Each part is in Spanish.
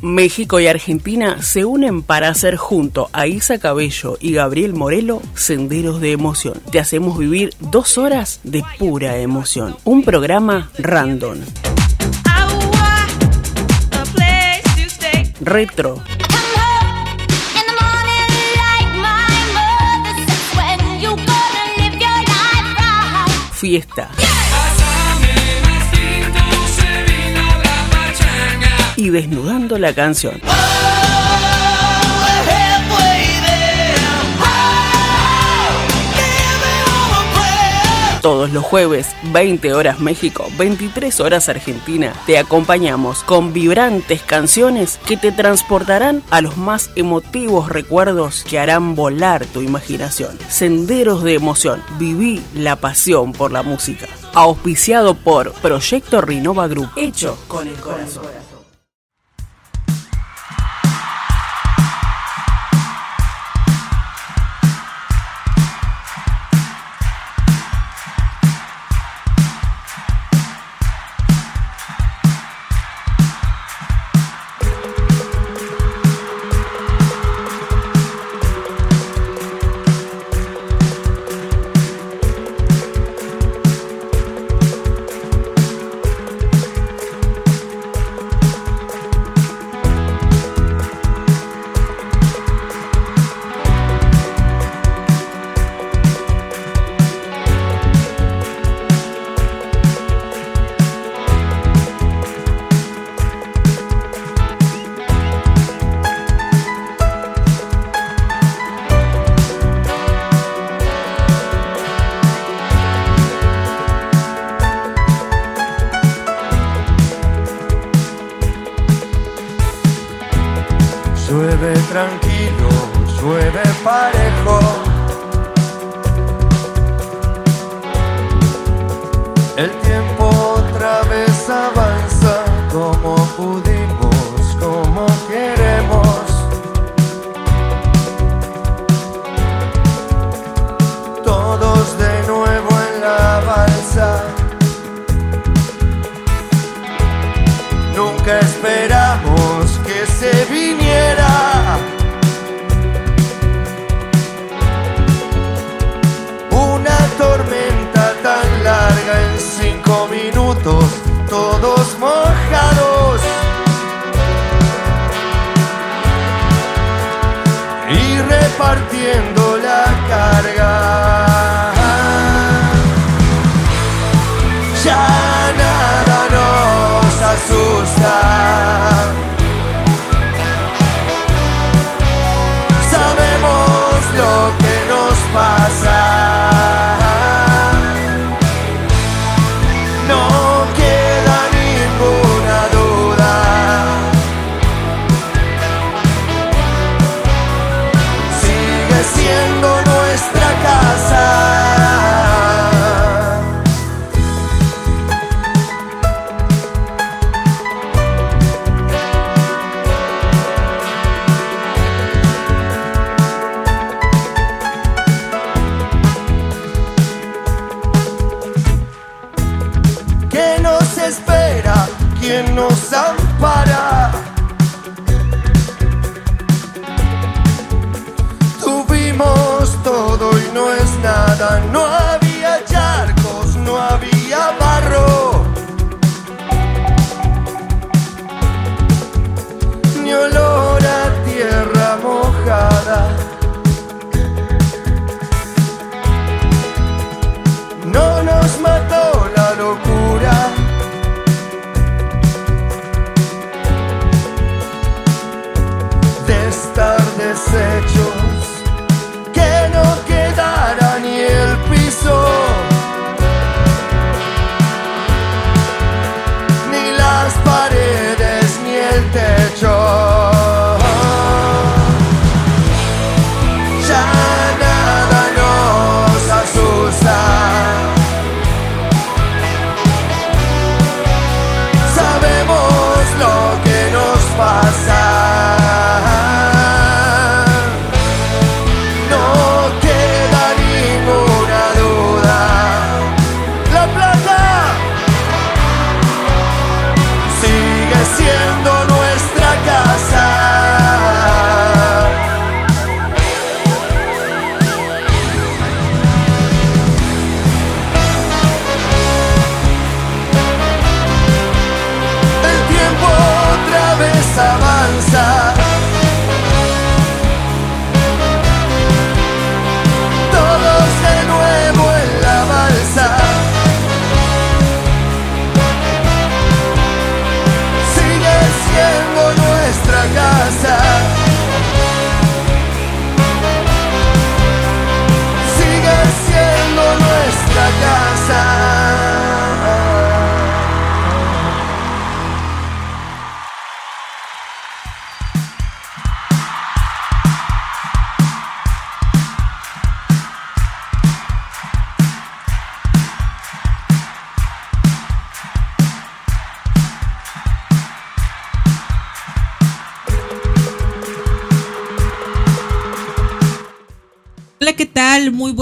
México y Argentina se unen para hacer junto a Isa Cabello y Gabriel Morelo Senderos de Emoción. Te hacemos vivir dos horas de pura emoción. Un programa random. Retro. Fiesta. Desnudando la canción. Todos los jueves, 20 horas México, 23 horas Argentina, te acompañamos con vibrantes canciones que te transportarán a los más emotivos recuerdos que harán volar tu imaginación. Senderos de emoción, viví la pasión por la música. Auspiciado por Proyecto Rinova Group, hecho con el corazón.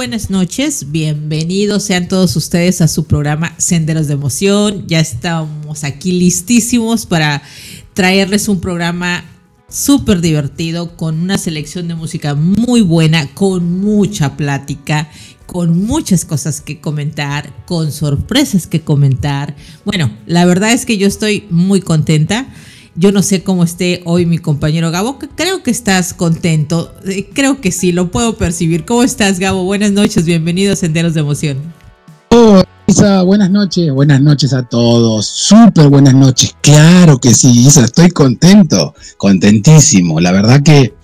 Buenas noches. Bienvenidos sean todos ustedes a su programa Senderos de Emoción. Ya estamos aquí listísimos para traerles un programa súper divertido con una selección de música muy buena, con mucha plática, con muchas cosas que comentar, con sorpresas que comentar. Bueno, la verdad es que yo estoy muy contenta. Yo no sé cómo esté hoy mi compañero Gabo. Creo que estás contento. Eh, creo que sí, lo puedo percibir. ¿Cómo estás, Gabo? Buenas noches, bienvenidos a Senderos de Emoción. Hola, Isa, buenas noches, buenas noches a todos. Súper buenas noches. Claro que sí, Isa, estoy contento, contentísimo. La verdad que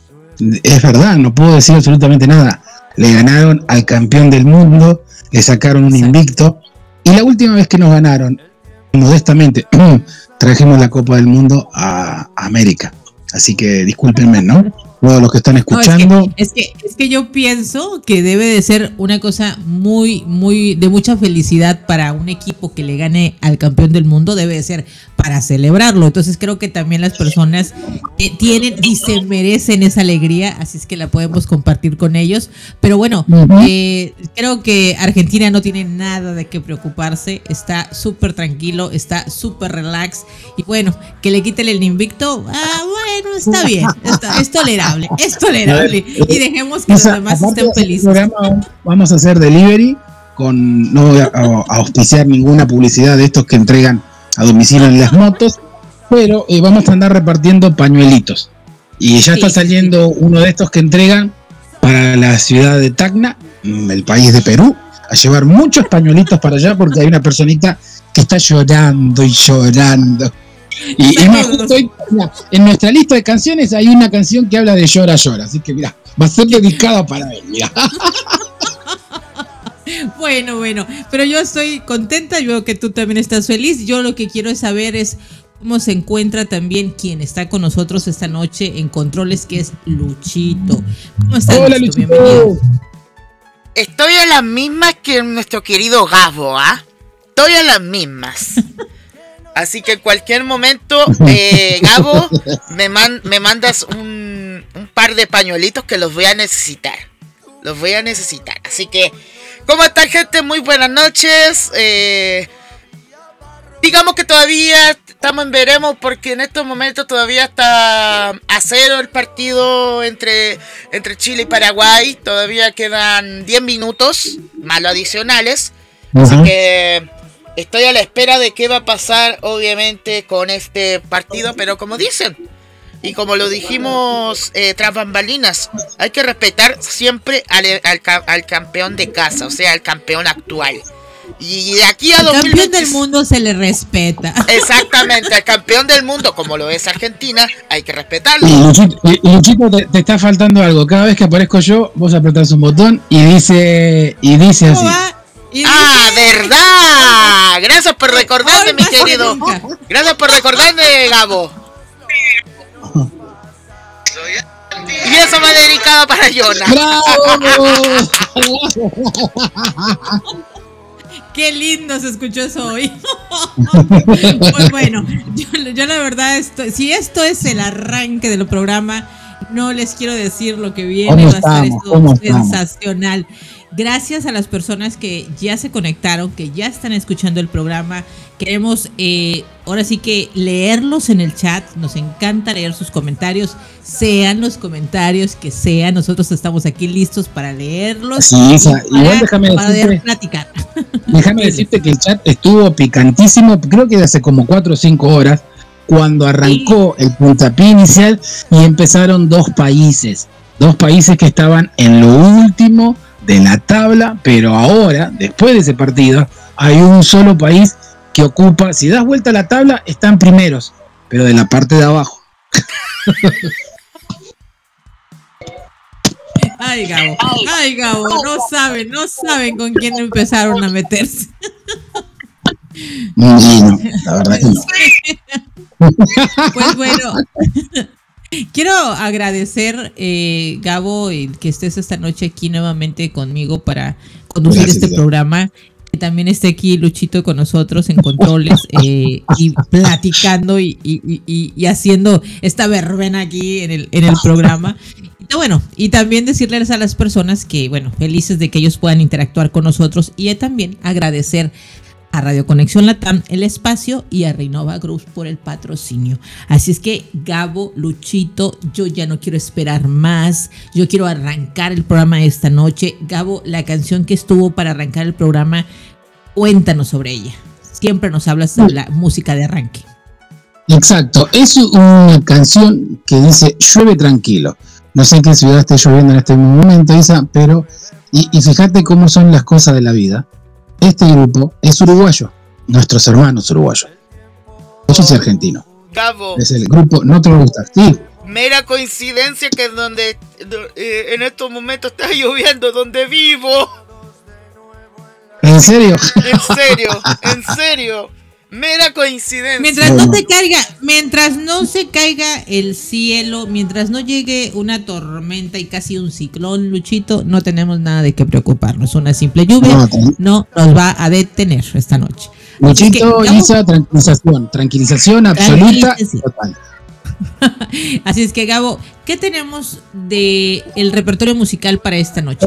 es verdad, no puedo decir absolutamente nada. Le ganaron al campeón del mundo, le sacaron un invicto. Y la última vez que nos ganaron, modestamente, trajimos la Copa del Mundo a América. Así que discúlpenme, ¿no? Todos los que están escuchando. es, que, es, que, yo pienso que debe de ser una cosa muy, muy, de mucha felicidad para un equipo que le gane al campeón del mundo, debe de ser para celebrarlo. Entonces creo que también las personas tienen y se merecen esa alegría, así es que la podemos compartir con ellos. Pero bueno, eh, creo que Argentina no tiene nada de qué preocuparse, está súper tranquilo, está súper relax y bueno, que le quiten el invicto, ah, bueno, está bien, es tolerable, es tolerable y dejemos que los demás estén felices. Vamos a hacer delivery con no voy a auspiciar ninguna publicidad de estos que entregan a domicilio en las motos, pero eh, vamos a andar repartiendo pañuelitos. Y ya está saliendo uno de estos que entregan para la ciudad de Tacna, mm, el país de Perú, a llevar muchos pañuelitos para allá porque hay una personita que está llorando y llorando. Y, más justo en nuestra lista de canciones hay una canción que habla de llora, llora. Así que mira, va a ser dedicada para él. Bueno, bueno, pero yo estoy contenta, yo veo que tú también estás feliz. Yo lo que quiero saber es cómo se encuentra también quien está con nosotros esta noche en controles, que es Luchito. ¿Cómo estás, Hola, Luchito? Bienvenido. Estoy a las mismas que nuestro querido Gabo, ¿ah? Estoy a las mismas. Así que en cualquier momento, eh, Gabo, me, me mandas un, un par de pañuelitos que los voy a necesitar. Los voy a necesitar. Así que ¿Cómo está gente? Muy buenas noches. Eh, digamos que todavía estamos en veremos porque en estos momentos todavía está a cero el partido entre, entre Chile y Paraguay. Todavía quedan 10 minutos, más adicionales. Así que estoy a la espera de qué va a pasar obviamente con este partido. Pero como dicen, y como lo dijimos eh, tras bambalinas, hay que respetar siempre al, al, campeón de casa, o sea, al campeón actual. Y de aquí a Al campeón del mundo se le respeta. Exactamente, al campeón del mundo, como lo es Argentina, hay que respetarlo. Y Luchito, te, está faltando algo. Cada vez que aparezco yo, vos apretás un botón y dice, y dice así. Ah, verdad. Gracias por recordarme, mi querido. Gracias por recordarme, Gabo. Y eso va dedicado para Jonah. Qué lindo se escuchó eso hoy. pues bueno, yo, la verdad, esto, si esto es el arranque del programa, no les quiero decir lo que viene, va a estar esto sensacional. Gracias a las personas que ya se conectaron, que ya están escuchando el programa. Queremos eh, ahora sí que leerlos en el chat. Nos encanta leer sus comentarios. Sean los comentarios que sean. Nosotros estamos aquí listos para leerlos. Sí, igual déjame decirte, platicar. Déjame decirte que el chat estuvo picantísimo. Creo que hace como cuatro o cinco horas cuando arrancó el puntapié inicial y empezaron dos países. Dos países que estaban en lo último de la tabla, pero ahora, después de ese partido, hay un solo país que ocupa, si das vuelta a la tabla, están primeros, pero de la parte de abajo. Ay, Gabo, ay, Gabo, no saben, no saben con quién empezaron a meterse. No, la verdad que no. Pues bueno, Quiero agradecer, eh, Gabo, que estés esta noche aquí nuevamente conmigo para conducir este programa. Que también esté aquí Luchito con nosotros en controles eh, y platicando y, haciendo esta verbena aquí en el, en el programa bueno, y también decirles a las personas que, bueno, felices de que ellos puedan interactuar con nosotros y también agradecer a Radio Conexión Latam el espacio y a Reinova Group por el patrocinio. Así es que Gabo, Luchito, yo ya no quiero esperar más. Yo quiero arrancar el programa esta noche. Gabo, la canción que estuvo para arrancar el programa, cuéntanos sobre ella. Siempre nos hablas de la música de arranque. Exacto, es una canción que dice llueve tranquilo. No sé en qué ciudad esté lloviendo en este momento, Isa, pero y, y fíjate cómo son las cosas de la vida este grupo es uruguayo, nuestros hermanos uruguayos. Yo soy argentino. Gabo. Es el grupo, no te va a gustar, sí. Mera coincidencia que donde eh, en estos momentos está lloviendo donde vivo. ¿En serio? En serio, en serio. Mera coincidencia. Mientras no se caiga, mientras no se caiga el cielo, mientras no llegue una tormenta y casi un ciclón, Luchito, no tenemos nada de qué preocuparnos. Una simple lluvia no, nos va a detener esta noche. Luchito, Isa, tranquilización, tranquilización absoluta total. Así es que Gabo, ¿qué tenemos de el repertorio musical para esta noche?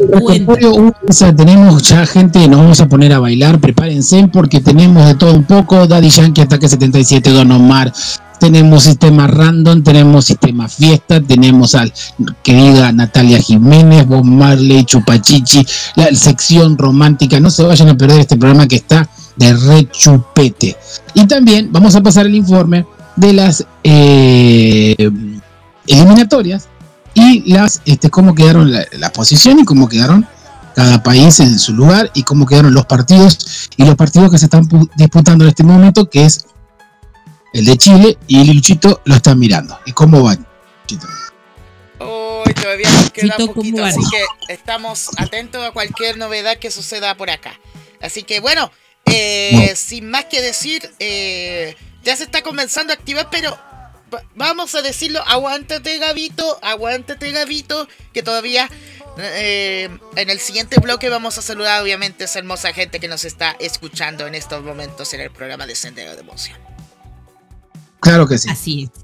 tenemos ya gente, nos vamos a poner a bailar, prepárense porque tenemos de todo un poco, Daddy Yankee Ataque 77, Don Omar, tenemos sistema random, tenemos sistema fiesta, tenemos al querida Natalia Jiménez, Bob Marley, Chupachichi, la sección romántica, no se vayan a perder este programa que está de rechupete. Y también vamos a pasar el informe de las eh, eliminatorias y las este, cómo quedaron la, la, posición y cómo quedaron cada país en su lugar y cómo quedaron los partidos y los partidos que se están disputando en este momento que es el de Chile y Luchito lo están mirando y cómo van Luchito. Todavía nos queda poquito, así que estamos atentos a cualquier novedad que suceda por acá. Así que bueno, eh, sin más que decir, eh, ya se está comenzando a activar, pero vamos a decirlo, aguántate Gabito, aguántate Gabito, que todavía eh, en el siguiente bloque vamos a saludar obviamente a esa hermosa gente que nos está escuchando en estos momentos en el programa de Sendero de Emoción. Claro que sí. Así es.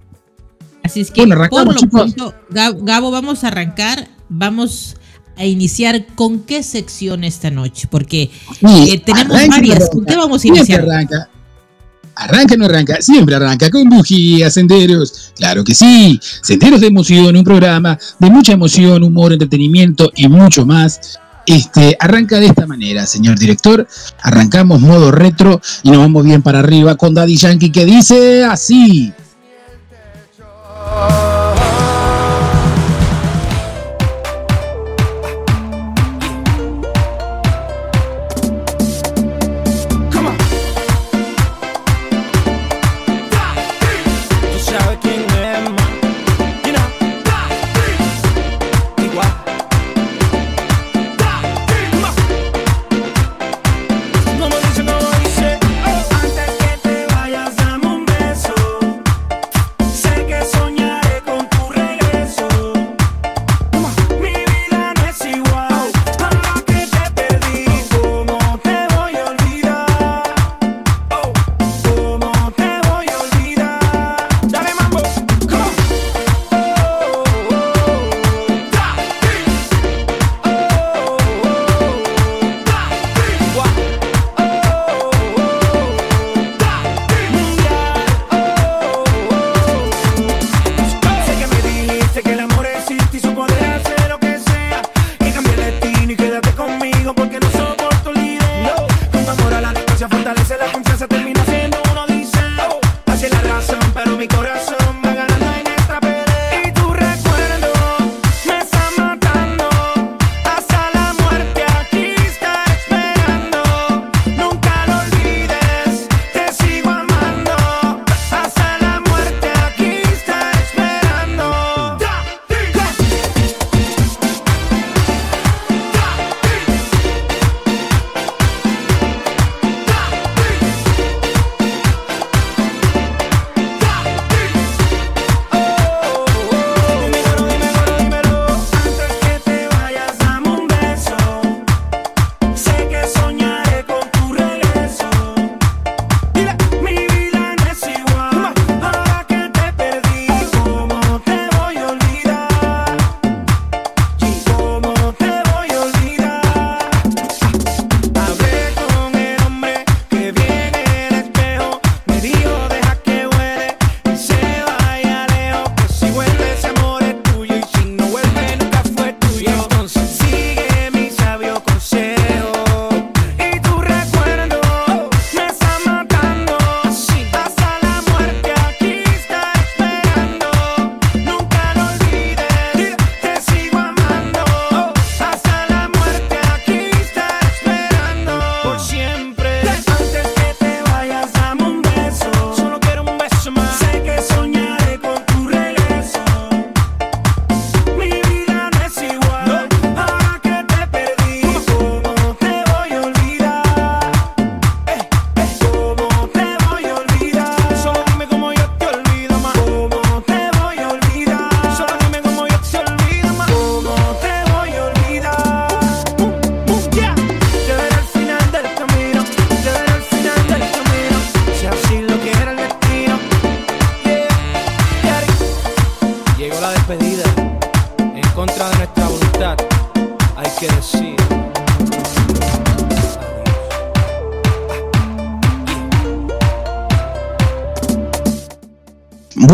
Así es que por lo pronto, Gabo, vamos a arrancar, vamos a iniciar con qué sección esta noche, porque eh, tenemos varias. ¿Con qué vamos a iniciar? Arranca o no arranca, siempre arranca con bujías, senderos. Claro que sí, senderos de emoción, un programa de mucha emoción, humor, entretenimiento y mucho más. Este, arranca de esta manera, señor director. Arrancamos modo retro y nos vamos bien para arriba con Daddy Yankee que dice así.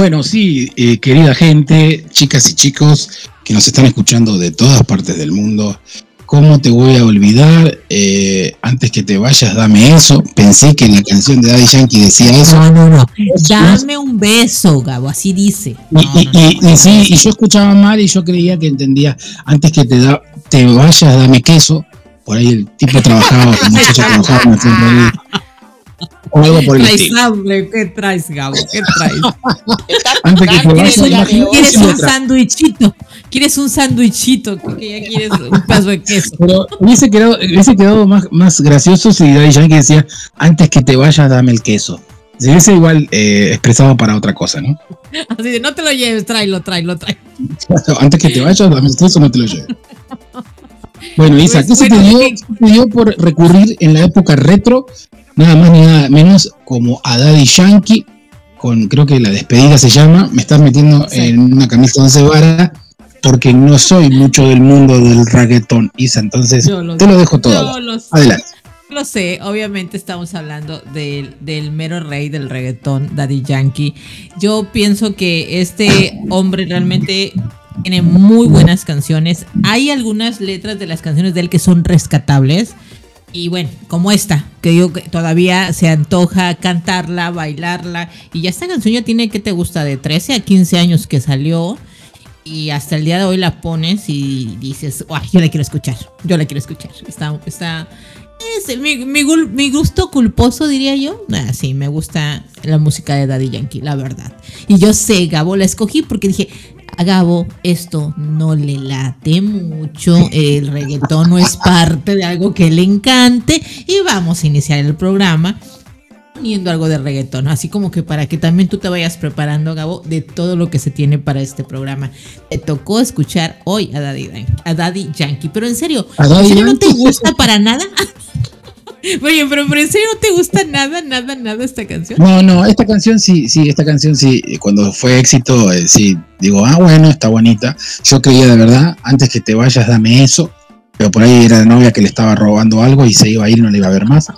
Bueno, sí, eh, querida gente, chicas y chicos que nos están escuchando de todas partes del mundo, ¿cómo te voy a olvidar? Eh, antes que te vayas, dame eso. Pensé que en la canción de Daddy Yankee decía eso. No, no, no. Dame un beso, Gabo, así dice. Y, y- sí, y yo escuchaba mal y yo creía que entendía, antes que te, da, te vayas, dame queso. Por ahí el tipo trabajaba, el muchacho trabajaba en el centro ahí. O algo por el traes estilo. hambre? ¿Qué traes, Gabo? ¿Qué traes? Antes que. ¿Quieres un otra. sándwichito? ¿Quieres un sándwichito? Que ya quieres un pedazo de queso. Pero hubiese quedado, hubiese quedado más, más gracioso si Daddy Yankee decía, antes que te vayas, dame el queso. Se hubiese igual eh, expresado para otra cosa, ¿no? Así de, no te lo lleves, tráelo, tráelo, tráelo. Antes que te vayas, dame el queso, no te lo lleves. Bueno, Isa, ¿qué Pues, se te bueno, dio, ¿qué- qué se te dio por recurrir en la época retro? Nada más ni nada menos como a Daddy Yankee, con creo que la despedida se llama, me estás metiendo Sí. en una camisa once vara, porque no soy mucho del mundo del reggaetón, Isa, entonces lo te lo dejo todo. Lo sé. Adelante. Lo sé, obviamente estamos hablando del, del mero rey del reggaetón, Daddy Yankee. Yo pienso que este hombre realmente tiene muy buenas canciones. Hay algunas letras de las canciones de él que son rescatables. Y bueno, como esta, que digo que todavía se antoja cantarla, bailarla. Y ya esta canción ya tiene, ¿qué te gusta? De 13 a 15 años que salió. Y hasta el día de hoy la pones y dices, "Ay, yo la quiero escuchar, yo la quiero escuchar. Está, está, es mi gusto culposo, diría yo. Ah, sí, me gusta la música de Daddy Yankee, la verdad. Y yo sé, Gabo, la escogí porque dije, a Gabo, esto no le late mucho, el reggaetón no es parte de algo que le encante y vamos a iniciar el programa poniendo algo de reggaetón, así como que para que también tú te vayas preparando, Gabo, de todo lo que se tiene para este programa. Te tocó escuchar hoy a Daddy, Yankee- a Daddy Yankee, pero en serio, ¿A Daddy ¿en serio no te gusta para nada? Oye, pero, pero en serio no te gusta nada, nada, nada esta canción. No, no, esta canción sí, sí, esta canción sí, cuando fue éxito, eh, sí, digo, ah, bueno, está bonita. Yo creía de verdad, antes que te vayas, dame eso. Pero por ahí era la novia que le estaba robando algo y se iba a ir no le iba a ver más.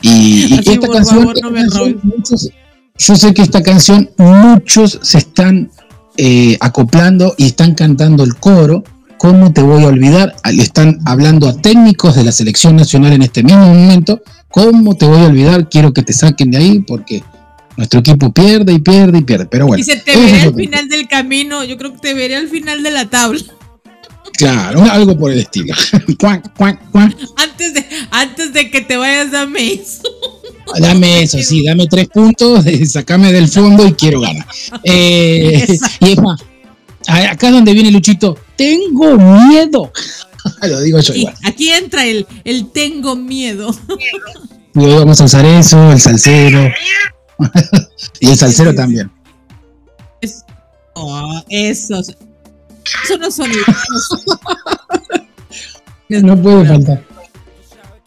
Y, esta por canción, favor, no me canción, robes. muchos- yo sé que esta canción muchos se están eh, acoplando y están cantando el coro. ¿Cómo te voy a olvidar? Ah, Le están hablando a técnicos de la selección nacional en este mismo momento. ¿Cómo te voy a olvidar? Quiero que te saquen de ahí porque nuestro equipo pierde y pierde y pierde. Pero bueno, y se te es al final del camino, yo creo que te veré al final de la tabla. Claro, algo por el estilo. Cuac, cuac, cuac. Antes de, antes de que te vayas, dame eso. Dame eso, sí, dame tres puntos, sacame del fondo y quiero ganar. Eh, y es más, acá es donde viene Luchito, tengo miedo. Lo digo yo Y igual. aquí entra el, el tengo miedo. Y hoy vamos a usar eso, el salsero. y el salsero también. Oh, esos. Eso no son No puede faltar.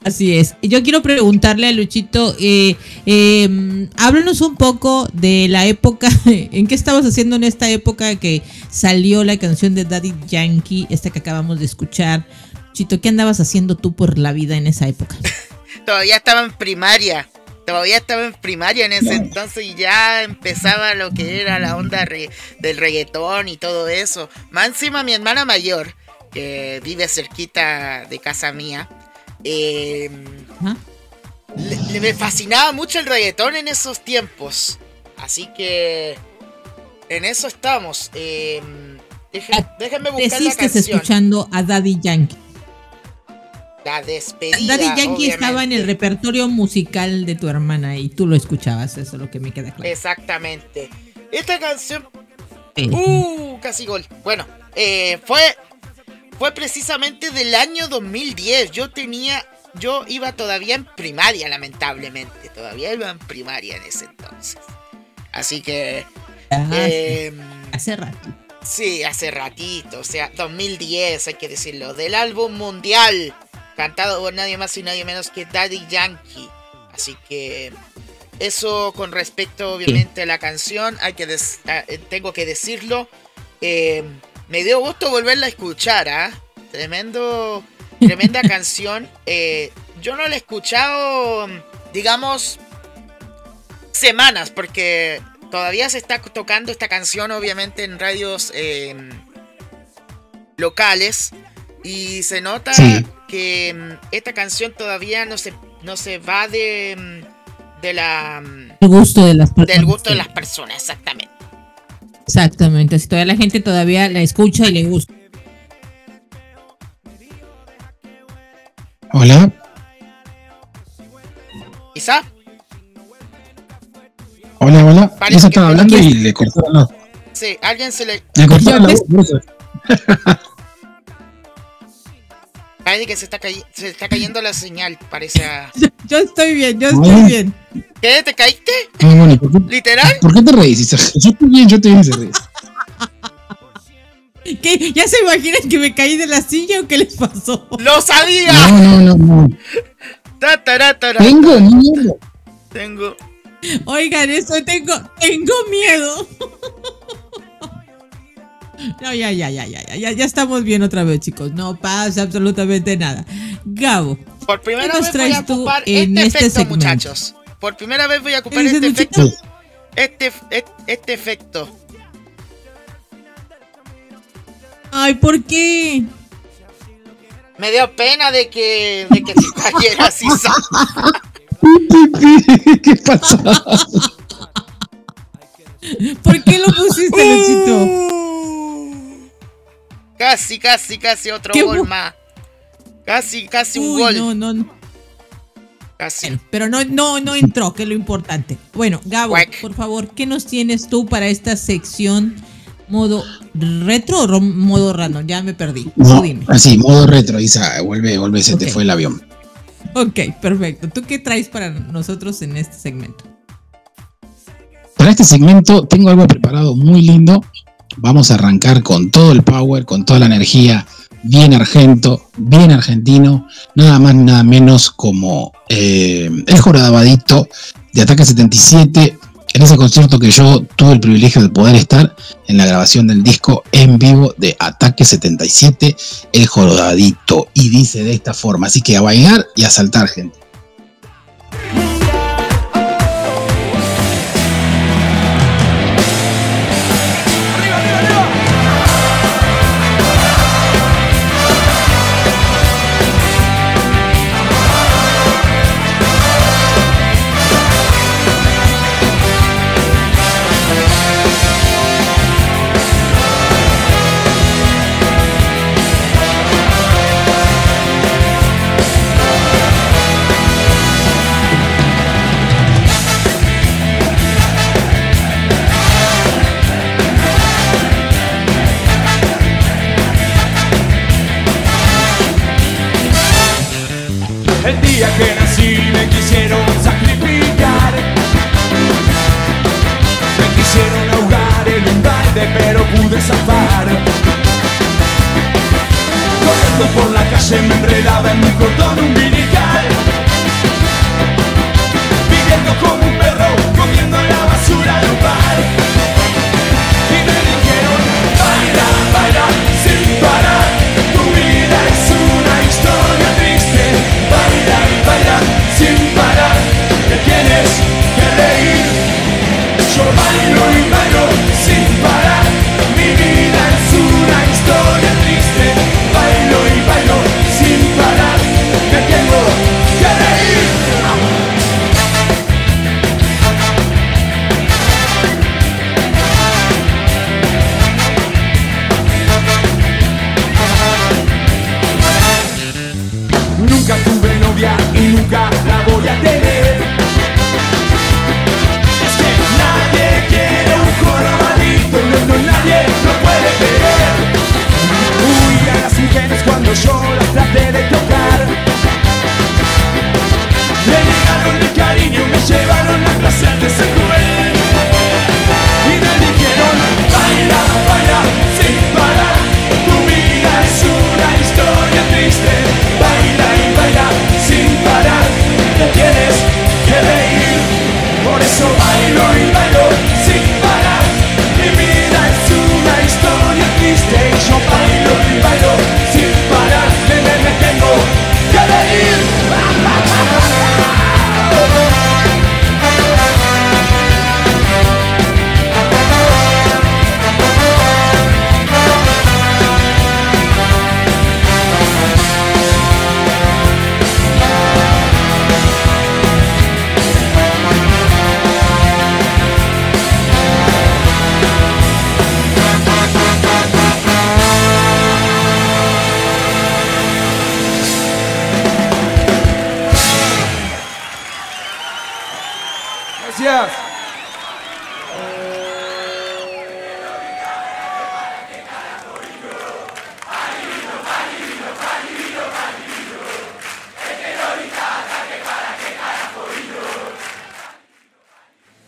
Así es. Yo quiero preguntarle a Luchito, eh, eh, háblanos un poco de la época, ¿en qué estabas haciendo en esta época que salió la canción de Daddy Yankee, esta que acabamos de escuchar? Luchito, ¿qué andabas haciendo tú por la vida en esa época? Todavía estaba en primaria. Todavía estaba en primaria en ese entonces y ya empezaba lo que era la onda re- del reggaetón y todo eso. Más encima mi hermana mayor, que vive cerquita de casa mía, eh, le, le- me fascinaba mucho el reggaetón en esos tiempos. Así que en eso estamos. Eh, deje- déjenme buscar la canción. escuchando a Daddy Yankee. La despedida. Daddy Yankee estaba en el repertorio musical de tu hermana y tú lo escuchabas, eso es lo que me queda claro. Exactamente. Esta canción Eh, Uh, casi gol. Bueno, eh, fue fue precisamente del año 2010. Yo tenía yo iba todavía en primaria, lamentablemente. Todavía iba en primaria en ese entonces. Así que ah, eh, hace rato. sí, hace ratito, o sea, 2010, hay que decirlo, del álbum mundial cantado por nadie más y nadie menos que Daddy Yankee. Así que eso con respecto, obviamente, a la canción. Hay que eh, tengo que decirlo. Eh, me dio gusto volverla a escuchar, ¿ah? Tremendo, tremenda canción. Eh, yo no la he escuchado, digamos, semanas, porque todavía se está tocando esta canción, obviamente, en radios em, locales. Y se nota que em, esta canción todavía no se, no se va de, em, de la, El gusto de las personas. Del gusto de las personas, exactamente. Exactamente, si todavía la gente todavía la escucha y le gusta. Hola. ¿Isa? Hola, hola. Isa estaba hablando y le cortaron la Sí, alguien se le. Le cortaron la voz. Parece que se está, se está cayendo la señal, parece a... yo, estoy bien, yo estoy bien. ¿Qué? ¿Te caíste? No, ¿por qué, ¿Literal? ¿Por qué te reís? Yo estoy bien, yo estoy bien, se. ¿Qué? ¿Ya se imaginan que me caí de la silla o qué les pasó? ¡Lo sabía! No, no, no, no. Tengo miedo. Tengo. Oigan, eso tengo, tengo miedo. No, ya, ya, ya, ya, ya, ya estamos bien otra vez, chicos. No pasa absolutamente nada. Gabo. Por primera vez voy a ocupar este, este, efecto, muchachos. Por primera vez voy a ocupar este efecto. Este, este, este efecto. Ay, ¿por qué? Me dio pena de que, de que se cayera así. ¿Qué pasó? ¿Por qué lo pusiste, Luchito? Casi, casi, casi otro gol más. Casi, casi un gol. No, no, no. Casi. pero no, no, no entró, que es lo importante. Bueno, Gabo, por favor, ¿qué nos tienes tú para esta sección modo retro o modo random? Ya me perdí. No, así, modo retro, Isa, vuelve, vuelve, se te fue el avión. Ok, perfecto. ¿Tú qué traes para nosotros en este segmento? Para este segmento tengo algo preparado muy lindo Vamos a arrancar con todo el power, con toda la energía, bien argento, bien argentino, nada más nada menos como eh, el joradabadito de Ataque 77, en ese concierto que yo tuve el privilegio de poder estar en la grabación del disco en vivo de Ataque 77, el jorodadito, y dice de esta forma, así que a bailar y a saltar gente.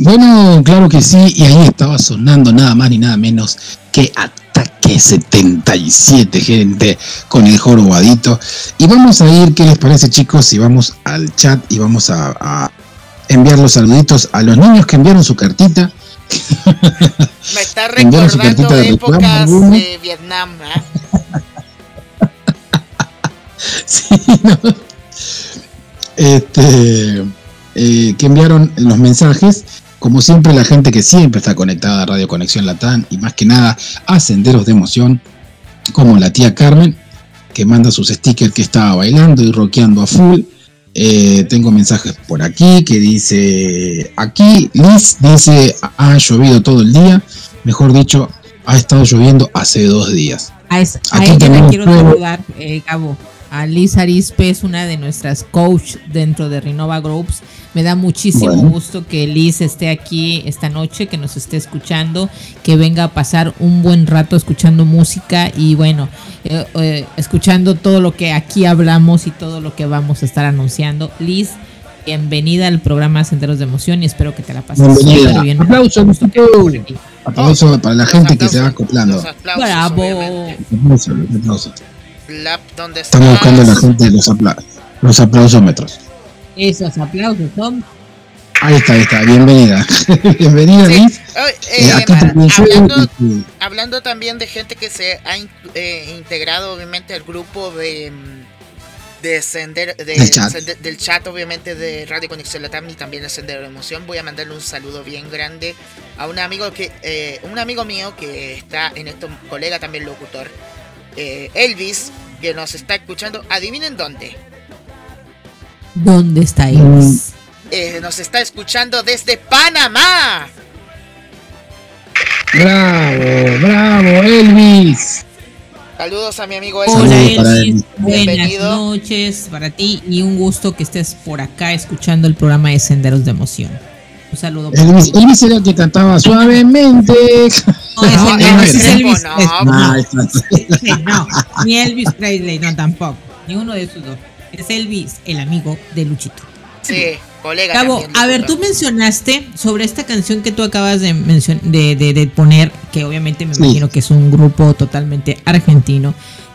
Bueno, claro que sí, y ahí estaba sonando nada más ni nada menos que Ataque 77, gente, con el jorobadito. Y vamos a ir, ¿qué les parece, chicos? Si vamos al chat y vamos a, a enviar los saluditos a los niños que enviaron su cartita. Me está recordando de épocas alguno. de Vietnam. ¿ah? Sí, ¿no? Este, eh, que enviaron los mensajes. Como siempre, la gente que siempre está conectada a Radio Conexión Latán y más que nada a Senderos de Emoción, como la tía Carmen, que manda sus stickers que estaba bailando y rockeando a full. Eh, tengo mensajes por aquí que dice, aquí Liz dice, ha llovido todo el día, mejor dicho, ha estado lloviendo hace dos días. A, es- a ella tenemos quiero saludar, eh, Gabo. A Liz Arispe es una de nuestras coach dentro de Renova Groups. Me da muchísimo Bueno. gusto que Liz esté aquí esta noche, que nos esté escuchando, que venga a pasar un buen rato escuchando música y bueno, eh, eh, escuchando todo lo que aquí hablamos y todo lo que vamos a estar anunciando. Liz, bienvenida al programa Senderos de Emoción y espero que te la pases Bienvenida. súper bien. Aplausos, Luisito. Aplauso para la gente que se va acoplando. aplausos, Bravo. Aplausos, aplausos. La- ¿dónde está? Estamos buscando a la gente los, apla los aplausómetros. Esos aplausos son Ahí está, ahí está. Bienvenida. Bienvenida, Sí. Liz. Oh, Eh, eh, hablando, hablando también de gente que se ha in- eh, integrado obviamente al grupo de mm, de sender, de- Del chat. del chat obviamente de Radio Conexión Latam y también de Sendero de Emoción voy a mandarle un saludo bien grande a un amigo que eh, un amigo mío que está en esto colega también locutor eh, Elvis que nos está escuchando adivinen dónde ¿Dónde está. Elvis? Eh, nos está escuchando desde Panamá Bravo, bravo, Elvis. saludos a mi amigo Hola Elvis para Elvis, buenas noches para ti y un gusto que estés por acá escuchando el programa de Senderos de Emoción. Un saludo para Elvis, ti. Elvis era el que cantaba suavemente. No, es Elvis. no, ni Elvis Presley, no tampoco, ni uno de esos dos. Es Elvis, el amigo de Luchito. Sí, colega. Cabo, también, a ver, tú mencionaste sobre esta canción que tú acabas de, mencion- de, de- de poner, que obviamente me Sí. imagino que es un grupo totalmente argentino.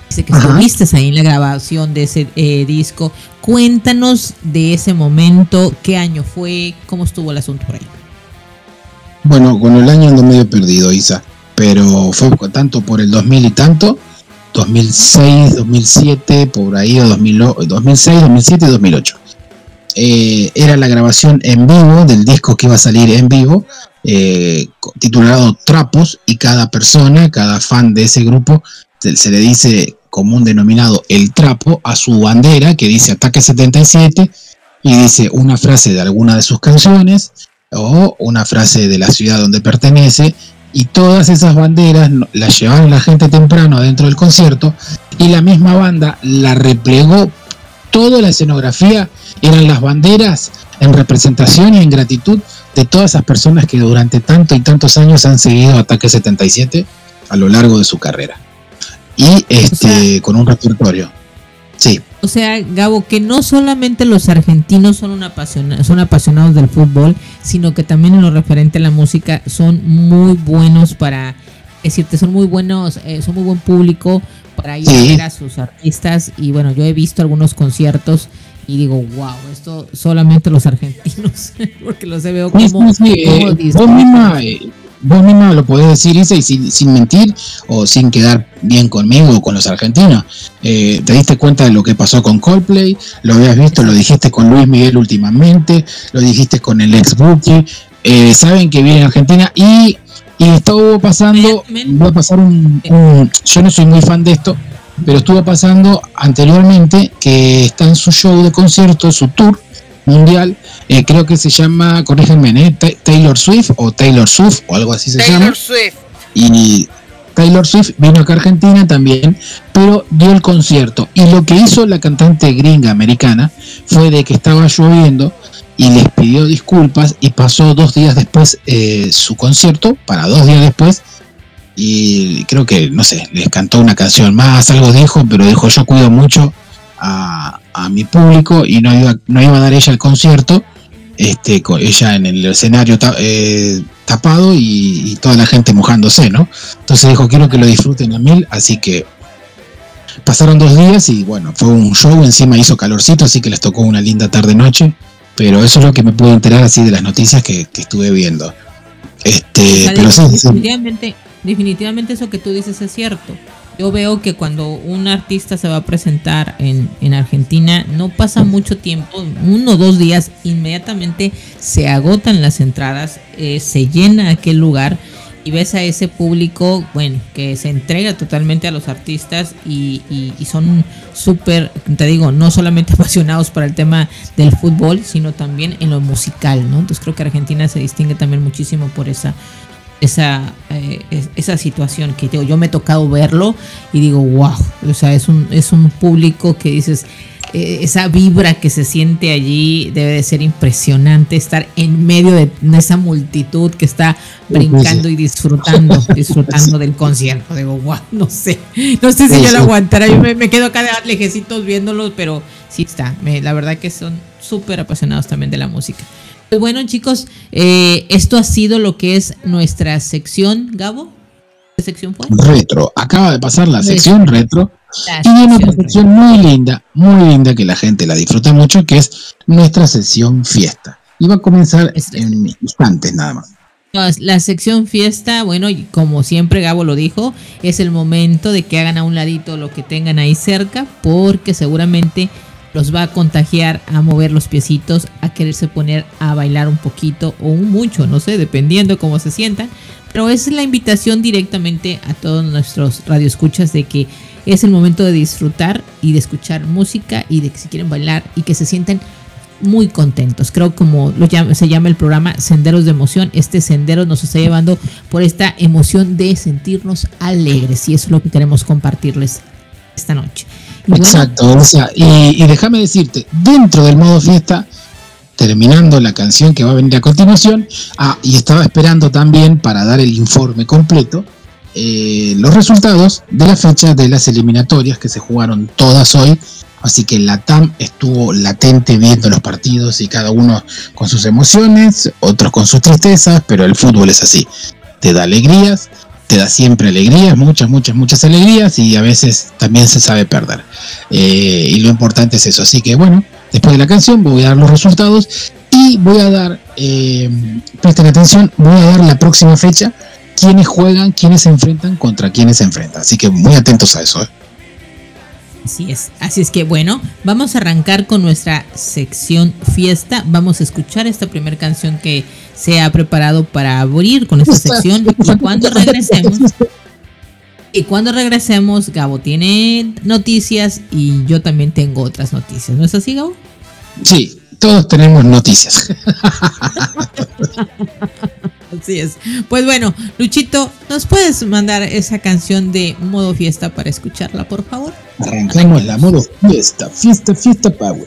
Dice que estuviste ahí en la grabación de ese eh, disco. Cuéntanos de ese momento, qué año fue, cómo estuvo el asunto por ahí. Bueno, con el año ando medio perdido, Isa. Pero fue tanto por el 2000 y tanto. 2006, 2007, por ahí, o 2000 o- 2006, 2007 y 2008. Eh, era la grabación en vivo del disco que iba a salir en vivo, eh, titulado Trapos, y cada persona, cada fan de ese grupo, se, se le dice como un denominado el trapo a su bandera, que dice Ataque 77, y dice una frase de alguna de sus canciones, o una frase de la ciudad donde pertenece, y todas esas banderas las llevaron la gente temprano adentro del concierto, y la misma banda la replegó, toda la escenografía eran las banderas en representación y en gratitud de todas esas personas que durante tanto y tantos años han seguido Ataque 77 a lo largo de su carrera. Y este con un repertorio. Sí, O sea, Gabo, que no solamente los argentinos son, un apasiona- son apasionados del fútbol, sino que también en lo referente a la música son muy buenos para, es decirte, son muy buenos, eh, son muy buen público para ir a ver a sus artistas. Y bueno, yo he visto algunos conciertos y digo, wow, esto solamente los argentinos, porque los veo Sí, como, sí, sí, como eh. Vos, misma lo podés decir, Isa, y sin, sin mentir o sin quedar bien conmigo o con los argentinos. Eh, te diste cuenta de lo que pasó con Coldplay, lo habías visto, lo dijiste con Luis Miguel últimamente, lo dijiste con el ex Buki. Eh, saben que viene Argentina y, y estuvo pasando, a pasar un, un- yo no soy muy fan de esto, pero estuvo pasando anteriormente que está en su show de concierto, su tour mundial, eh, creo que se llama, corríjanme, ¿eh? Ta- Taylor Swift o Taylor Swift o algo así se llama. Taylor Swift. Y Taylor Swift vino acá a Argentina también, pero dio el concierto. Y lo que hizo la cantante gringa americana fue de que estaba lloviendo y les pidió disculpas y pasó dos días después eh, su concierto, para dos días después, y creo que, no sé, les cantó una canción más, algo dijo, pero dijo yo cuido mucho a, a mi público y no iba, no iba a dar ella el concierto este, con ella en el escenario eh, tapado y, toda la gente mojándose, ¿no? Entonces dijo, quiero que lo disfruten a mil, así que pasaron dos días y bueno, fue un show, encima hizo calorcito, así que les tocó una linda tarde-noche, pero eso es lo que me pude enterar así de las noticias que, estuve viendo. Este, pero definitivamente, definitivamente eso que tú dices es cierto. Yo veo que cuando un artista se va a presentar en, en Argentina, no pasa mucho tiempo, uno o dos días, inmediatamente se agotan las entradas, eh, se llena aquel lugar y ves a ese público, bueno, que se entrega totalmente a los artistas y, y, son súper, te digo, no solamente apasionados para el tema del fútbol, sino también en lo musical, ¿no? Entonces creo que Argentina se distingue también muchísimo por esa esa, eh, esa situación que yo me he tocado verlo y digo, wow, o sea, es un, es un público que dices, eh, esa vibra que se siente allí debe de ser impresionante estar en medio de esa multitud que está brincando y disfrutando, disfrutando del concierto. Digo, wow, no sé, no sé si yo lo aguantaré, yo me, quedo acá de lejecitos viéndolos, pero sí está, la verdad que son súper apasionados también de la música. Pues bueno, chicos, eh, esto ha sido lo que es nuestra sección, Gabo. ¿Qué sección fue? Retro. Acaba de pasar la sección retro. y viene otra sección muy linda, muy linda, que la gente la disfruta mucho, que es nuestra sección fiesta. Y va a comenzar en instantes nada más. La sección fiesta, bueno, como siempre Gabo lo dijo, es el momento de que hagan a un ladito lo que tengan ahí cerca, porque seguramente los va a contagiar a mover los piecitos, a quererse poner a bailar un poquito o un mucho, no sé, dependiendo cómo se sientan. Pero es la invitación directamente a todos nuestros radioescuchas de que es el momento de disfrutar y de escuchar música y de que si quieren bailar y que se sienten muy contentos. Creo como se llama el programa Senderos de Emoción. Este sendero nos está llevando por esta emoción de sentirnos alegres y eso es lo que queremos compartirles esta noche. Exacto, o sea, y, déjame decirte, dentro del modo fiesta, terminando la canción que va a venir a continuación, ah, y estaba esperando también para dar el informe completo, eh, los resultados de la fecha de las eliminatorias que se jugaron todas hoy. Así que la TAM estuvo latente viendo los partidos y cada uno con sus emociones, otros con sus tristezas, pero el fútbol es así. Te da alegrías, te da siempre alegrías, muchas, muchas, muchas alegrías y a veces también se sabe perder. Eh, y lo importante es eso. Así que bueno, después de la canción voy a dar los resultados y voy a dar, eh, presten atención, voy a dar la próxima fecha, quiénes juegan, quiénes se enfrentan contra quiénes se enfrentan. Así que muy atentos a eso. ¿eh? Así es, así es que bueno, vamos a arrancar con nuestra sección fiesta. Vamos a escuchar esta primera canción que se ha preparado para abrir con esta sección. Y cuando regresemos, y cuando regresemos, Gabo tiene noticias y yo también tengo otras noticias. ¿No es así, Gabo? Sí, todos tenemos noticias. Así es. Pues bueno, Luchito, ¿nos puedes mandar esa canción de modo fiesta para escucharla, por favor? Arrancamos la modo fiesta, fiesta, fiesta power.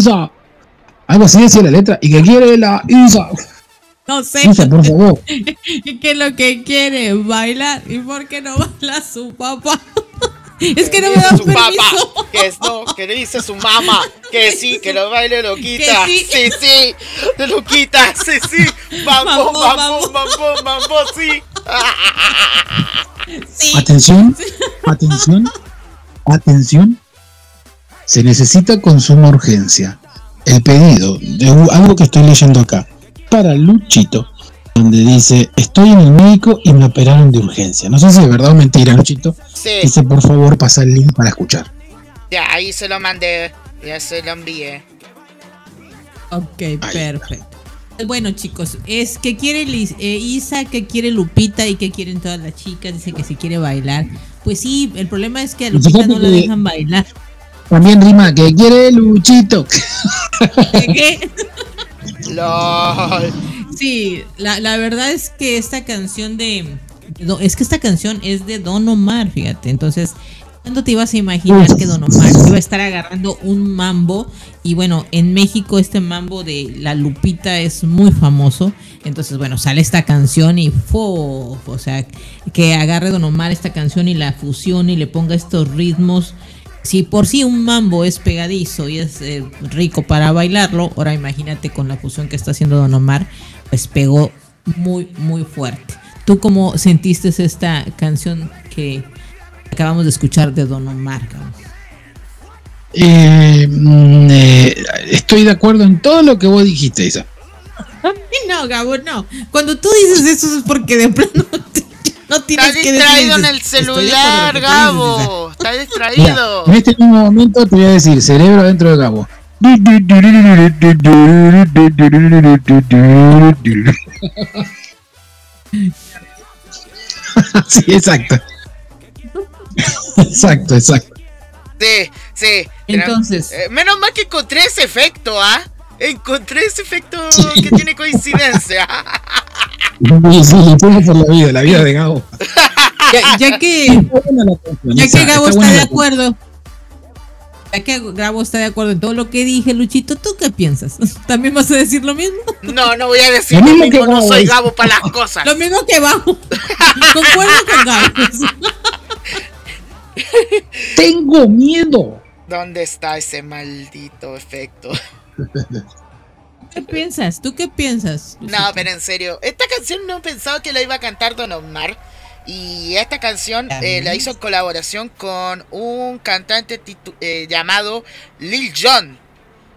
Isa. Algo así decía la letra, y que quiere la Isa. No sé. Isa, por favor. que lo que quiere bailar y por qué no baila su papá. Es que no me da su permiso. papá, que es no, que le dice su mamá, que sí, que lo baile loquita, sí. sí, sí, de loquita, sí, sí, mambo, Mambo, mambo, mambo, mambo, sí. Sí. Atención, atención, atención. Se necesita con suma urgencia el pedido de algo que estoy leyendo acá para Luchito, donde dice: Estoy en el médico y me operaron de urgencia. No sé si es verdad o mentira, Luchito. Sí, Dice: Por favor, pasa el link para escuchar. ya ahí se lo mandé, ya se lo envié. Ok, perfecto. Bueno, chicos, es que quiere Lis- eh, Isa, que quiere Lupita y que quieren todas las chicas. Dice que si quiere bailar. Pues sí, el problema es que a Lupita no la dejan bailar. También rima que quiere Luchito. ¿Qué? LOL. Sí, la, la verdad es que esta canción de, Es que esta canción es de Don Omar, fíjate. Entonces, ¿cuándo te ibas a imaginar que Don Omar iba a estar agarrando un mambo? Y bueno, en México este mambo de La Lupita es muy famoso. Entonces, bueno, sale esta canción y ¡fo! O sea, que agarre Don Omar esta canción y la fusione y le ponga estos ritmos. Si por sí un mambo es pegadizo y es eh, rico para bailarlo, ahora imagínate con la fusión que está haciendo Don Omar, pues pegó muy, muy fuerte. ¿Tú cómo sentiste esta canción que acabamos de escuchar de Don Omar? Eh, mm, eh, estoy de acuerdo en todo lo que vos dijiste, Isa. No, Gabo, no. Cuando tú dices eso es porque de plano te- no tienes Está que distraído en el "Estoy de acuerdo celular, Gabo. Está Mira, distraído. en este mismo momento te voy a decir cerebro dentro de Gabo. Sí, exacto. Exacto, exacto. Sí, sí. Entonces, Eh, menos mal que encontré ese efecto, ¿ah? Encontré ese efecto que tiene coincidencia. Por la vida, la vida de Gabo. ya, ya que Ya que Gabo está de acuerdo. Ya que Gabo está de acuerdo en todo lo que dije, Luchito, ¿tú qué piensas? ¿También vas a decir lo mismo? No, no voy a decir Lo mismo que no soy. Gabo para las cosas. Lo mismo que Gabo. Concuerdo con Gabo. Tengo miedo. ¿Dónde está ese maldito efecto? ¿Qué piensas? ¿Tú qué piensas? No, pero en serio, esta canción no pensaba que la iba a cantar Don Omar. Y esta canción eh, la hizo en colaboración con un cantante eh, llamado Lil Jon.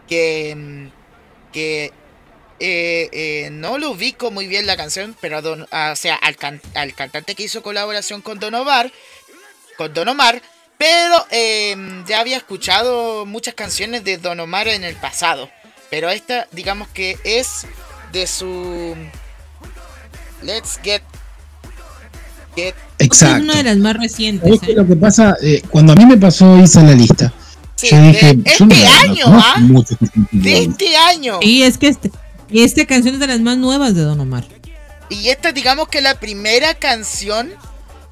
Que, mm, que eh, no lo ubico muy bien la canción, pero a Don- a- o sea, al, can- al cantante que hizo colaboración con Don Omar, con Don Omar, pero eh, ya había escuchado muchas canciones de Don Omar en el pasado. Pero esta, digamos que es de su Let's Get Get Es Exacto. una de las más recientes. ¿Sabés qué ¿eh? lo que pasa? Eh, cuando a mí me pasó Isa la lista, Sí, yo dije, de yo este no año, ¿ah? mucho este. De este año. Sí, es que este, y esta canción es de las más nuevas de Don Omar. Y esta digamos que la primera canción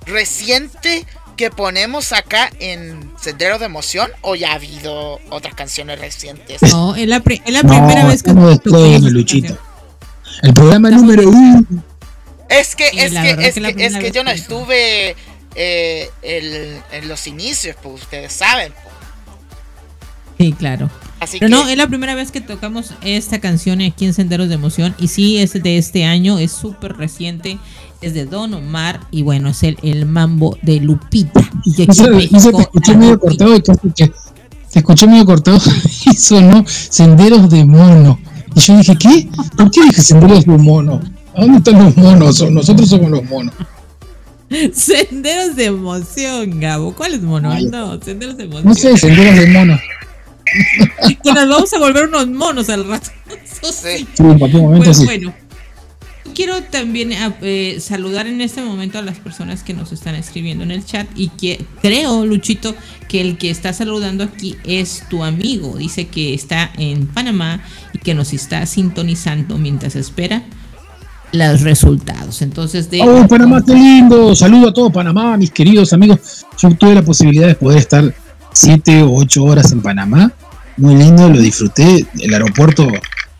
reciente que ponemos acá en Senderos de Emoción o ya ha habido otras canciones recientes. No, es la, pri- es la No, primera vez que esta Luchito. El programa Estamos- número uno. Es que, es que, es que es yo no estuve eh, el- en los inicios, pues ustedes saben. pues. Sí, claro. Así Pero que no, es la primera vez que tocamos esta canción aquí en Senderos de Emoción. Y sí, es de este año, es súper reciente. Es de Don Omar. Y bueno, es el, el mambo de Lupita. Y que aquí México, te escuché medio Lupita- cortado y casi que te escuché medio cortado y sonó senderos de mono. Y yo dije, ¿qué? ¿Por qué dije senderos de mono? ¿A dónde están los monos? O Nosotros somos los monos. Senderos de Emoción, Gabo. ¿Cuál es mono? Ay. No, Senderos de Emoción. No sé, senderos de mono. Que nos vamos a volver unos monos al rato. Sí. Sí. Sí, en cualquier momento Pues sí. bueno, quiero también eh, saludar en este momento a las personas que nos están escribiendo en el chat y que creo, Luchito, que el que está saludando aquí es tu amigo. Dice que está en Panamá y que nos está sintonizando mientras espera los resultados. Entonces, de ¡Oh, Panamá, qué lindo! Saludo a todo Panamá, mis queridos amigos. Yo tuve la posibilidad de poder estar siete o ocho horas en Panamá muy lindo, lo disfruté, el aeropuerto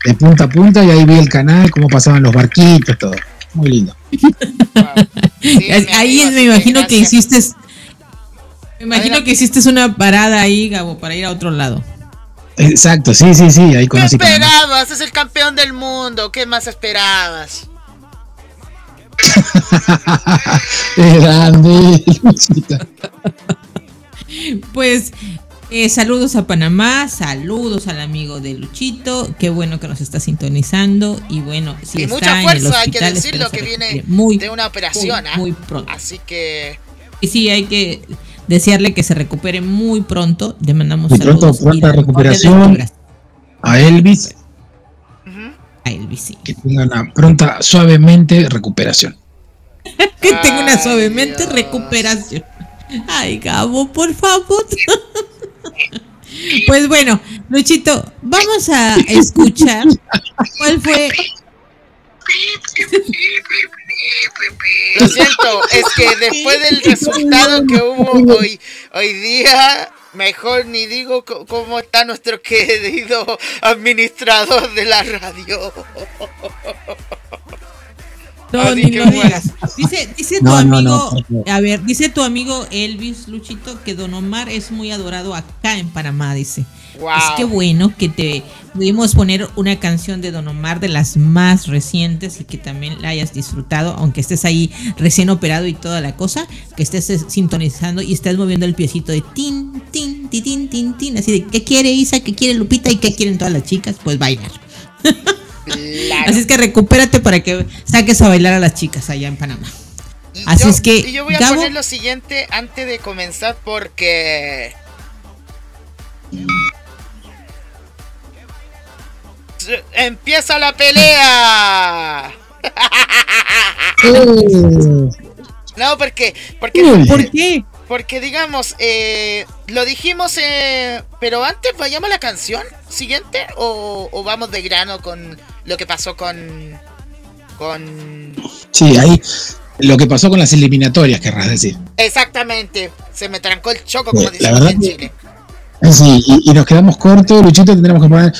de punta a punta y ahí vi el canal, cómo pasaban los barquitos, todo. Muy lindo. Sí, ahí amigo, me imagino que hiciste. Me imagino que hiciste una parada ahí, Gabo, para ir a otro lado. Exacto, sí, sí, sí, ahí ¿Qué conocí Panamá. esperabas? Es el campeón del mundo. ¿Qué más esperabas? es grande. Pues eh, saludos a Panamá, saludos al amigo de Luchito, qué bueno que nos está sintonizando y bueno, si y está mucha en fuerza, el hay que hospital, decirlo, que viene muy, de una operación, muy, ¿ah? muy pronto. Así que Y sí, hay que desearle que se recupere muy pronto. Le mandamos Muy pronto, saludos de las recuperación. A Elvis, a Elvis, sí. que tenga una pronta, suavemente recuperación. Que tenga una suavemente Dios. recuperación. Ay, Gabo, por favor. Pues bueno, Luchito, vamos a escuchar cuál fue. Lo siento, es que después del resultado que hubo hoy, hoy día, mejor ni digo cómo está nuestro querido administrador de la radio. No, ni lo digas. Dice, dice tu No, amigo, no, a ver, dice tu amigo Elvis Luchito que Don Omar es muy adorado acá en Panamá, dice. Wow. Es que bueno que te pudimos poner una canción de Don Omar de las más recientes y que también la hayas disfrutado, aunque estés ahí recién operado y toda la cosa, que estés sintonizando y estés moviendo el piecito de tin, tin, tin, tin, tin, tin, así de ¿qué quiere Isa? ¿Qué quiere Lupita? ¿Y qué quieren todas las chicas? Pues bailar. Claro. Así es que recupérate para que saques a bailar a las chicas allá en Panamá. Así yo- es que, y yo voy a Gabo- poner lo siguiente antes de comenzar porque. ¡Empieza la pelea! Eh, No, porque. Porque. ¿Por qué? porque digamos, eh, lo dijimos, eh, pero antes vayamos a la canción siguiente o, o vamos de grano con lo que pasó con. con. Sí, ahí lo que pasó con las eliminatorias, querrás decir. Exactamente, se me trancó el choco, como La decimos verdad en Chile. Sí, y, y nos quedamos cortos, Luchito, tendremos que poner.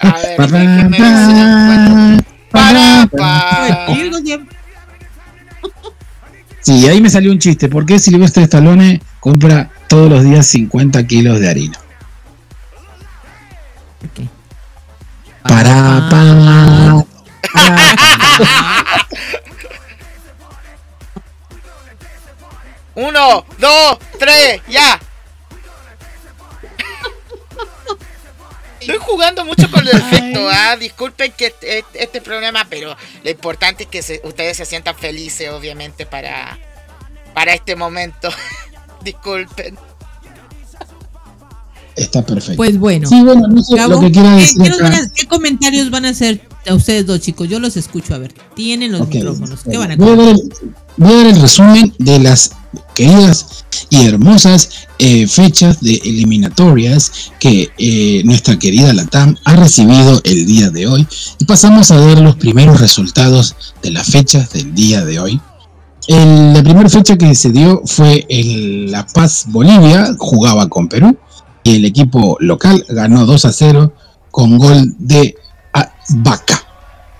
A ver, Sí, ahí me salió un chiste. ¿Por qué Silvestre Stallone compra todos los días 50 kilos de harina? Ok. Para, Ah. pa. Uno, dos, tres, ya. Estoy jugando mucho con el efecto, ah. Disculpen que este, programa, pero lo importante es que se- ustedes se sientan felices, obviamente, para, para este momento. Disculpen. Está perfecto. Pues bueno. sí, bueno, no sé Gabo, lo que quiera ¿qué, decir. qué nos van acá. a- qué comentarios van a hacer a ustedes dos chicos? Yo los escucho, a ver. Tienen los micrófonos. ¿Qué van a voy, a dar comentar? el, voy a dar el resumen de las queridas y hermosas eh, fechas de eliminatorias que eh, nuestra querida Latam ha recibido el día de hoy y pasamos a ver los primeros resultados de las fechas del día de hoy. El- la primera fecha que se dio fue en La Paz, Bolivia, jugaba con Perú y el equipo local ganó 2 a 0 con gol de ah, Vaca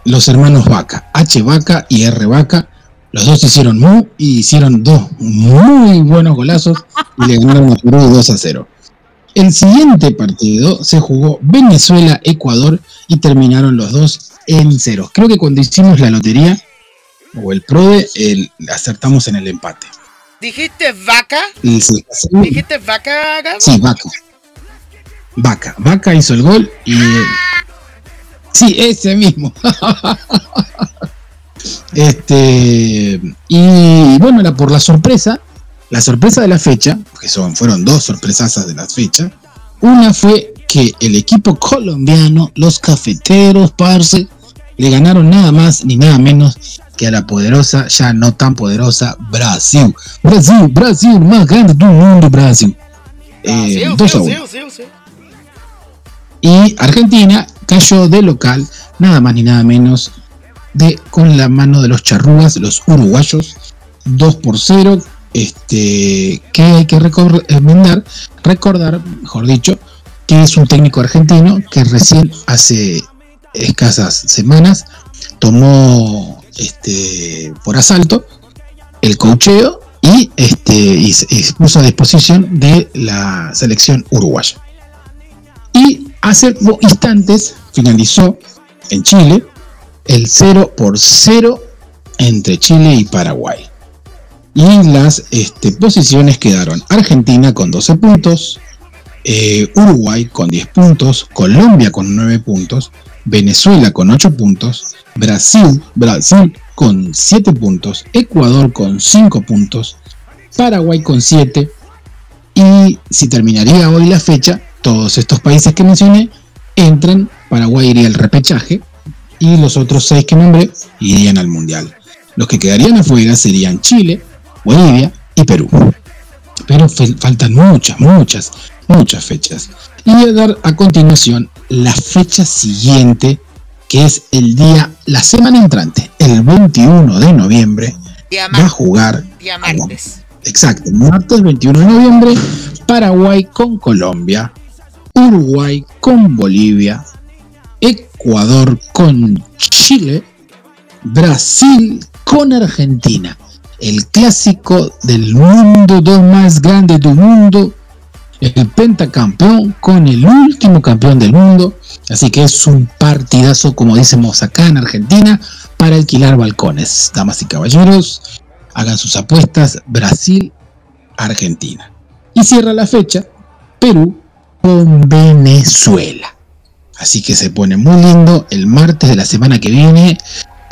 los hermanos Vaca, H Vaca y R Vaca, los dos hicieron mu y hicieron dos muy buenos golazos y le ganaron a Perú 2 a 0. El siguiente partido se jugó Venezuela-Ecuador y terminaron los dos en cero. Creo que cuando hicimos la lotería o el PRODE, el- acertamos en el empate. ¿Dijiste vaca? Sí, ¿Dijiste vaca, Gabo? Sí, Vaca. Vaca. Vaca hizo el gol y. Sí, ese mismo. este. Y bueno, era por la sorpresa. La sorpresa de la fecha, que son, fueron dos sorpresazas de la fecha. Una fue que el equipo colombiano, los cafeteros, parce, le ganaron nada más ni nada menos que a la poderosa, ya no tan poderosa, Brasil. Brasil, Brasil, más grande del mundo, Brasil. Ah, Eh, sí, sí, a sí, uno. sí, sí. Y Argentina cayó de local, nada más ni nada menos, de con la mano de los charrúas, los uruguayos, 2 por 0, este, que hay que recordar, recordar, mejor dicho, que es un técnico argentino que recién hace escasas semanas tomó este, por asalto el cocheo y, este, y, puso a disposición de la selección uruguaya. Y hace instantes finalizó en Chile el 0 por 0 entre Chile y Paraguay. Y las este, posiciones quedaron Argentina con 12 puntos, eh, Uruguay con 10 puntos, Colombia con 9 puntos, Venezuela con 8 puntos, Brasil, Brasil con 7 puntos, Ecuador con 5 puntos, Paraguay con 7 y si terminaría hoy la fecha, todos estos países que mencioné entran, Paraguay iría al repechaje y los otros 6 que nombré irían al Mundial. Los que quedarían afuera serían Chile, Bolivia y Perú. Pero faltan muchas, muchas, muchas fechas. Y voy a dar a continuación la fecha siguiente, que es el día, la semana entrante, el 21 de noviembre, va a jugar. Día martes. Exacto, martes 21 de noviembre, Paraguay con Colombia, Uruguay con Bolivia, Ecuador con Chile, Brasil con Argentina el clásico del mundo, dos más grandes del mundo, el pentacampeón con el último campeón del mundo. Así que es un partidazo, como decimos acá en Argentina, para alquilar balcones. Damas y caballeros, hagan sus apuestas. Brasil, Argentina. Y cierra la fecha Perú con Venezuela. Así que se pone muy lindo el martes de la semana que viene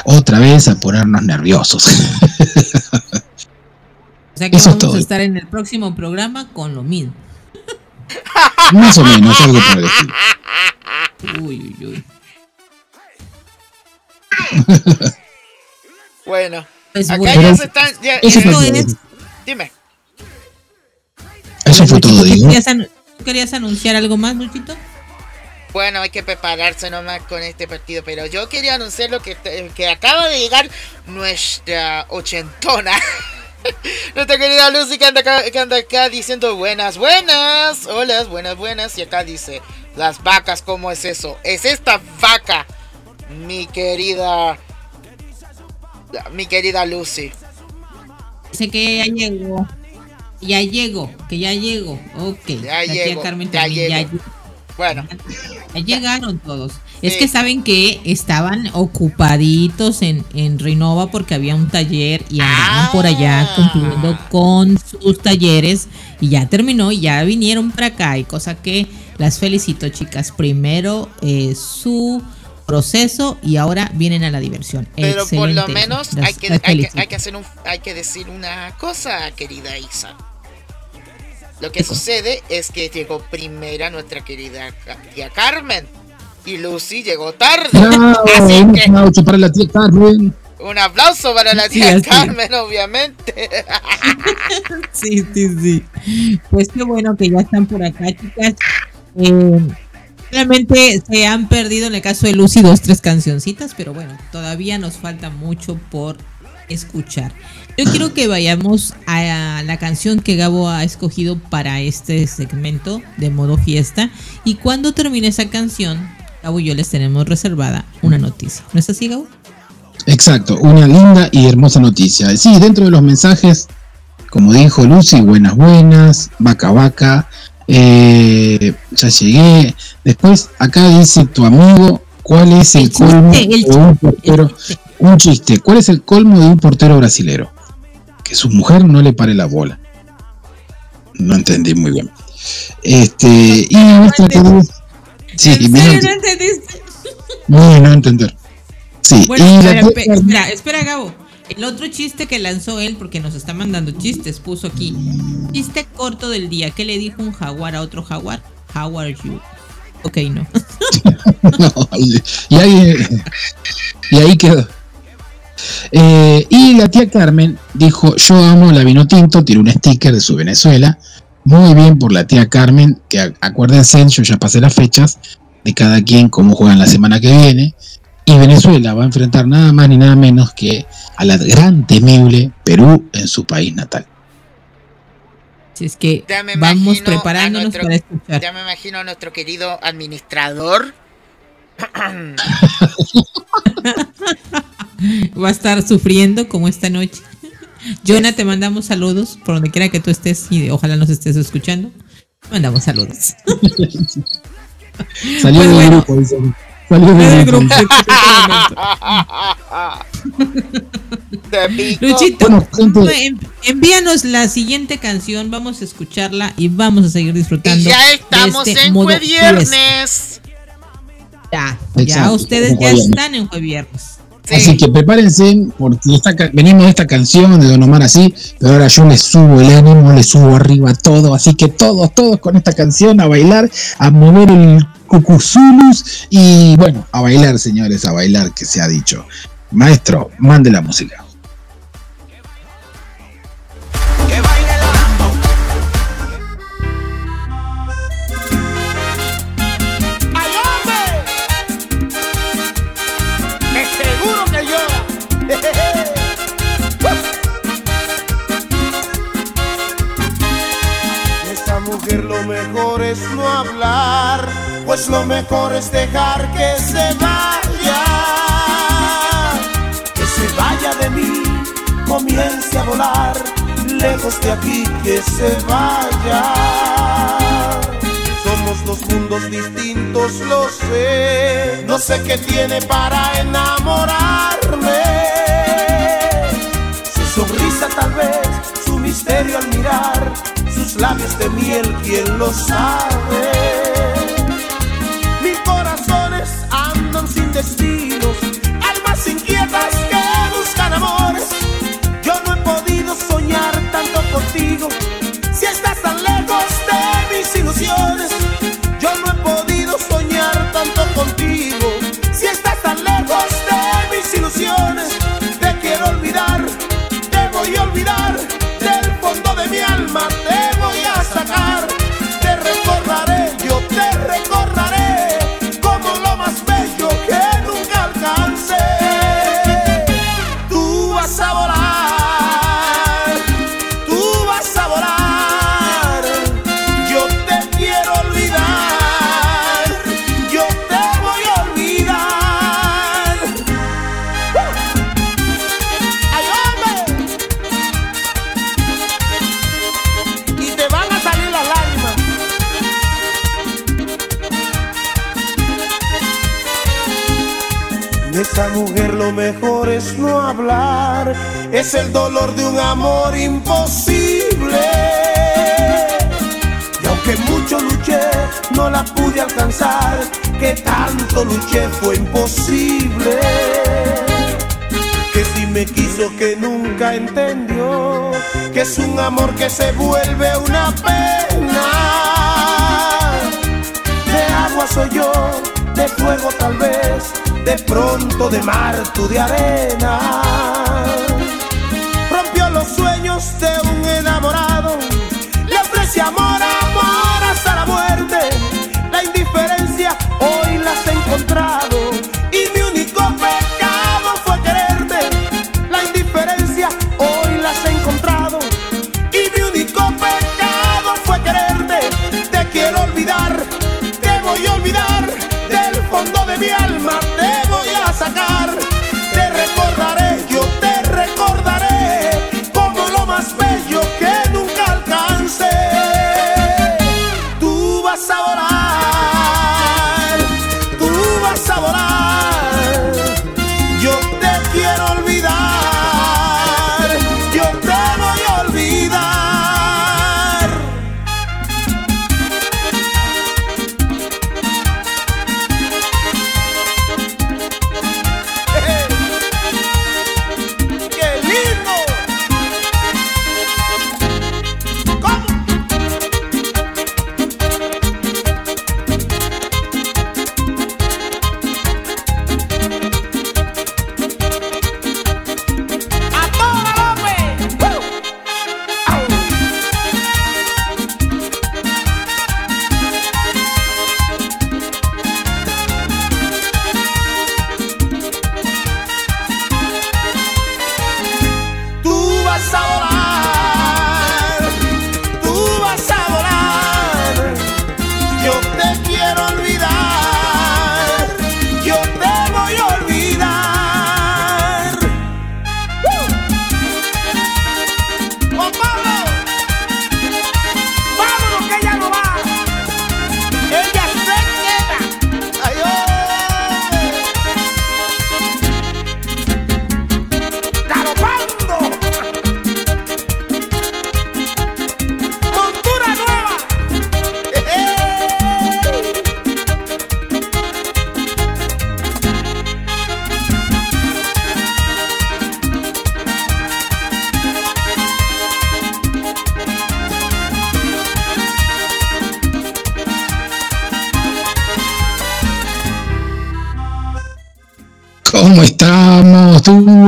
otra vez a ponernos nerviosos. o sea que vamos a estar en el próximo programa con lo mismo. Más o menos, algo por decir. Uy, uy, uy. bueno, pues acá ya se están. Ya, eso es, dime. Eso fue todo, digo. ¿Tú querías anunciar algo más, Luchito? Bueno, hay que prepararse nomás con este partido, pero yo quería anunciar lo que, que acaba de llegar nuestra ochentona. Nuestra querida Lucy que anda, acá, que anda acá diciendo buenas, buenas, hola, buenas, buenas. Y acá dice, las vacas, ¿cómo es eso? Es esta vaca, mi querida, mi querida Lucy. Dice que ya llegó, ya llegó, que ya llegó, ok. Ya llegó, ya llegó. Bueno. llegaron todos. Es que saben que estaban ocupaditos en, en Renova porque había un taller y andaban por allá ah. cumpliendo con sus talleres y ya terminó y ya vinieron para acá y cosa que las felicito chicas. Primero eh, su proceso y ahora vienen a la diversión. Pero por lo menos hay que, hay que, hacer un, hay que decir una cosa, querida Isa. Lo que sucede es que llegó primera nuestra querida tía Carmen. Y Lucy llegó tarde. un aplauso para la tía Carmen. Un aplauso para la tía Carmen, obviamente. sí, sí, sí. Pues qué bueno que ya están por acá, chicas. Eh, realmente se han perdido en el caso de Lucy dos, tres cancioncitas, pero bueno, todavía nos falta mucho por escuchar. Yo quiero que vayamos a la canción que Gabo ha escogido para este segmento de modo fiesta. Y cuando termine esa canción, Gabo y yo les tenemos reservada una noticia. ¿No es así, Gabo? Exacto, una linda y hermosa noticia. Sí, dentro de los mensajes, como dijo Lucy, buenas, buenas, vaca, vaca, eh, ya llegué. Después, acá dice tu amigo, ¿cuál es el, colmo de un portero? Un chiste, ¿cuál es el colmo de un portero brasilero? su mujer no le pare la bola. No entendí muy bien. Este, y nuestra Sí, no entendiste? No, no entender. Sí, espera, espera, Gabo. El otro chiste que lanzó él, porque nos está mandando chistes, puso aquí. Chiste corto del día. ¿Qué le dijo un jaguar a otro jaguar? How are you? Ok, no. no y, ahí, y ahí quedó. Eh, y la tía Carmen dijo, yo amo la vino tinto, tiró un sticker de su Venezuela. Muy bien por la tía Carmen, que acuérdense, yo ya pasé las fechas de cada quien, cómo juegan la semana que viene. Y Venezuela va a enfrentar nada más ni nada menos que a la gran temible Perú en su país natal. Así es que vamos preparándonos nuestro- para escuchar. Ya me imagino a nuestro querido administrador. Va a estar sufriendo como esta noche. Jonah, te mandamos saludos por donde quiera que tú estés y ojalá nos estés escuchando. Mandamos saludos. Salió Pues del bueno. grupo, dice. Salió del El grupo. Te. Luchito, Bueno, gente, en- envíanos la siguiente canción, vamos a escucharla y vamos a seguir Y disfrutando. ya de estamos este en modo Jue fiesta. Viernes. Ya, ya Exacto, ustedes ya viernes. están en Jue Viernes. Sí. Así que prepárense, porque esta venimos de esta canción de Don Omar así, pero ahora yo le subo el ánimo, le subo arriba todo, así que todos, todos con esta canción a bailar, a mover el cucuzulus y bueno, a bailar, señores, a bailar, que se ha dicho. Maestro, mande la música. Mujer lo mejor es no hablar, pues lo mejor es dejar que se vaya. Que se vaya de mí, comience a volar, lejos de aquí que se vaya. Somos dos mundos distintos, lo sé. No sé qué tiene para enamorarme. Sonrisa tal vez, su misterio al mirar, sus labios de miel, quién lo sabe. Mil corazones andan sin destinos, almas inquietas que buscan amores. Yo no he podido soñar tanto contigo, si estás tan lejos de mis ilusiones. Yo no he podido soñar tanto contigo, si estás tan lejos de mis ilusiones. Es no hablar, es el dolor de un amor imposible. Y aunque mucho luché, no la pude alcanzar, que tanto luché fue imposible. Que si me quiso que nunca entendió, que es un amor que se vuelve una pena. De agua soy yo, de fuego tal vez, de pronto de mar tú de arena.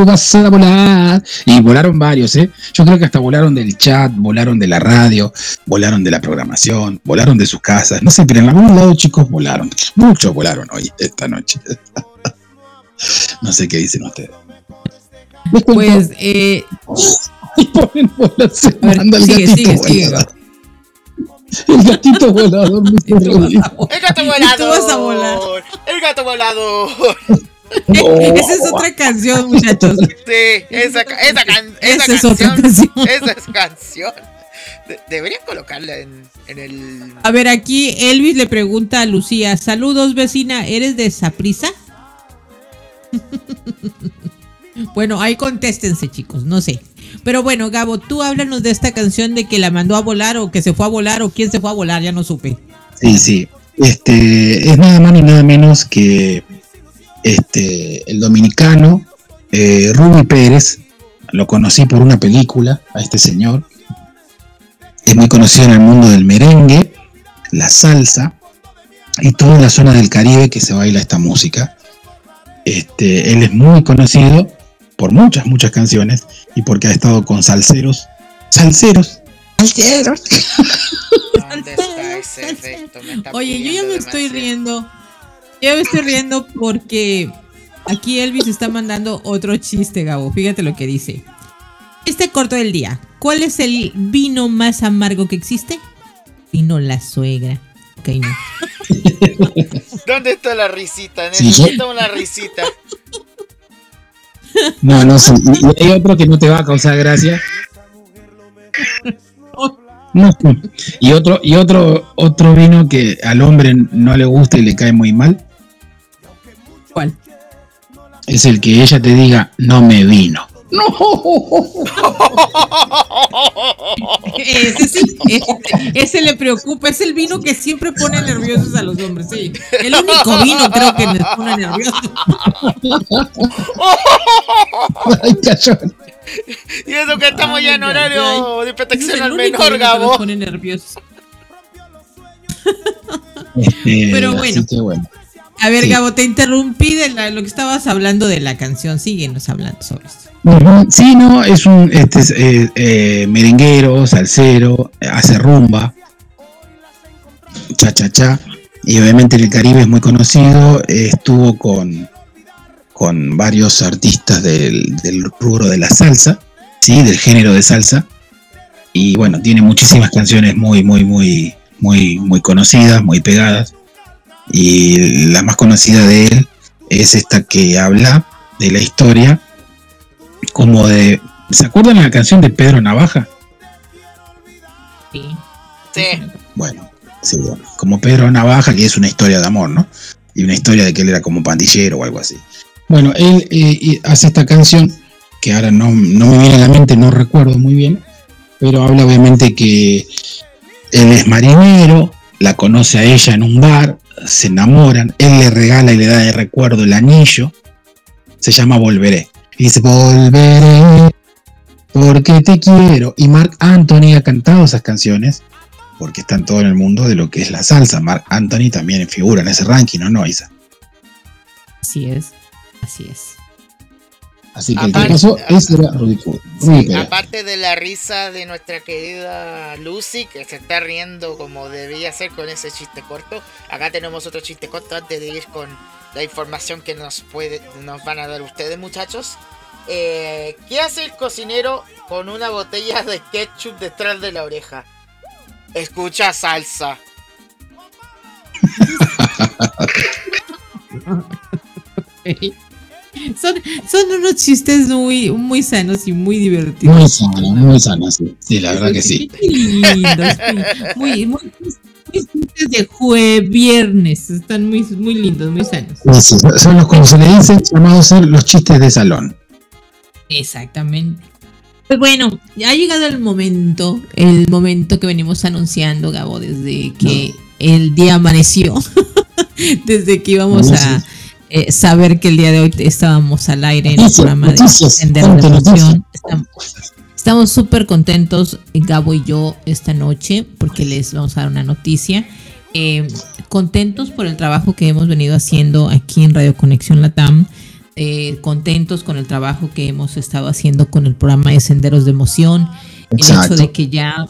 Vas a volar. Y volaron varios, ¿eh? Yo creo que hasta volaron del chat, volaron de la radio, volaron de la programación, volaron de sus casas. No sé, pero en algún lado, chicos, volaron. Muchos volaron hoy, esta noche. no sé qué dicen ustedes. Pues, eh, Y ponen bolas, ver, manda el sigue, gatito sigue, sigue. volador. El gatito volador. ¡El gato volador! vas a volar. ¡El gato volador! No. Esa es otra canción, muchachos. Sí, esa, esa, can- esa Esa es otra canción. canción. Esa es canción. De- deberían colocarla en, en el. A ver, aquí Elvis le pregunta a Lucía, saludos vecina, ¿eres de Saprisa? bueno, ahí contéstense chicos, no sé. Pero bueno, Gabo, tú háblanos de esta canción de que la mandó a volar o que se fue a volar o quién se fue a volar, ya no supe. Sí, sí. Este es nada más ni nada menos que este el dominicano eh, Ruby Pérez. Lo conocí por una película a este señor. Es muy conocido en el mundo del merengue, la salsa y toda la zona del Caribe que se baila esta música. Este, él es muy conocido por muchas, muchas canciones y porque ha estado con salseros. Salseros. Salseros. Oye, yo ya me estoy riendo. Ya me estoy riendo porque aquí Elvis está mandando otro chiste, Gabo. Fíjate lo que dice. Este corto del día. ¿Cuál es el vino más amargo que existe? Vino la suegra. Ok, no. ¿Dónde está la risita? Sí, Necesito una risita. No, no sé. Y y hay otro que no te va a causar gracia. No. Y otro, y otro, otro vino que al hombre no le gusta y le cae muy mal ¿Cuál? es el que ella te diga no me vino. Ese sí, ese, ese le preocupa. Es el vino que siempre pone nerviosos a los hombres, sí. El único vino creo que les pone nerviosos. Ay, cachón. Y eso que estamos ya en ay, horario de protección el al único menor, Gabo. pone nerviosos. Este, Pero así bueno. que bueno. A ver, Sí. Gabo, te interrumpí de la- lo que estabas hablando de la canción. Síguenos hablando sobre esto. Sí, no, es un este es, eh, eh, merenguero, salsero, hace rumba, cha cha cha, y obviamente en el Caribe es muy conocido, eh, estuvo con, con varios artistas del, del rubro de la salsa, sí, del género de salsa, y bueno, tiene muchísimas canciones muy, muy, muy, muy, muy conocidas, muy pegadas, y la más conocida de él es esta que habla de la historia como de. ¿Se acuerdan de la canción de Pedro Navaja? Sí. Sí. Bueno, sí, bueno, como Pedro Navaja, que es una historia de amor, ¿no? Y una historia de que él era como pandillero o algo así. Bueno, él eh, hace esta canción, que ahora no, no me viene a la mente, no recuerdo muy bien, pero habla obviamente que él es marinero, la conoce a ella en un bar, se enamoran, él le regala y le da de recuerdo el anillo, se llama Volveré. Y dice, volveré porque te quiero. Y Mark Anthony ha cantado esas canciones porque están todo en el mundo de lo que es la salsa. Mark Anthony también figura en ese ranking, ¿no, no, Isa? Así es. Así es. Así que el Aparte- Sí, Pérez. aparte de la risa de nuestra querida Lucy, que se está riendo como debía ser con ese chiste corto, acá tenemos otro chiste corto antes de ir con la información que nos puede, nos van a dar ustedes, muchachos. Eh, ¿Qué hace el cocinero con una botella de ketchup detrás de la oreja? Escucha salsa. Son, son unos chistes muy, muy sanos y muy divertidos. Muy sana, muy sana, sí. Sí, la verdad que sí. Lindos, muy, muy, chistes de jueves, viernes. Están muy, muy lindos, muy sanos. Sí, Son los, como se le dice, llamados los chistes de salón. Exactamente. Pues bueno, ya ha llegado el momento, el momento que venimos anunciando, Gabo, desde que el día amaneció, desde que íbamos a eh, saber que el día de hoy estábamos al aire en el programa de noticias, de noticias. Emoción. Estamos- súper contentos, Gabo y yo, esta noche, porque les vamos a dar una noticia. Eh, contentos por el trabajo que hemos venido haciendo aquí en Radio Conexión Latam eh, contentos con el trabajo que hemos estado haciendo con el programa de Senderos de Emoción. El hecho de que ya,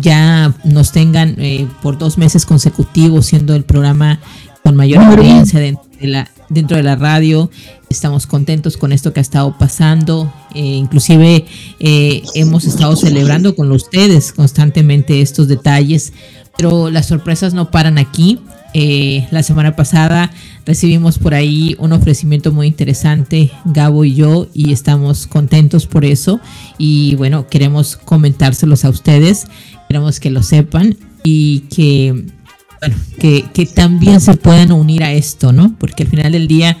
ya nos tengan eh, por dos meses consecutivos siendo el programa con mayor audiencia dentro de la, dentro de la radio. Estamos contentos con esto que ha estado pasando. Eh, inclusive hemos estado celebrando con ustedes constantemente estos detalles, pero las sorpresas no paran aquí. Eh, la semana pasada recibimos por ahí un ofrecimiento muy interesante, Gabo y yo, y estamos contentos por eso. Y bueno, queremos comentárselos a ustedes, queremos que lo sepan y que, bueno, que, también se puedan unir a esto, ¿no? Porque al final del día,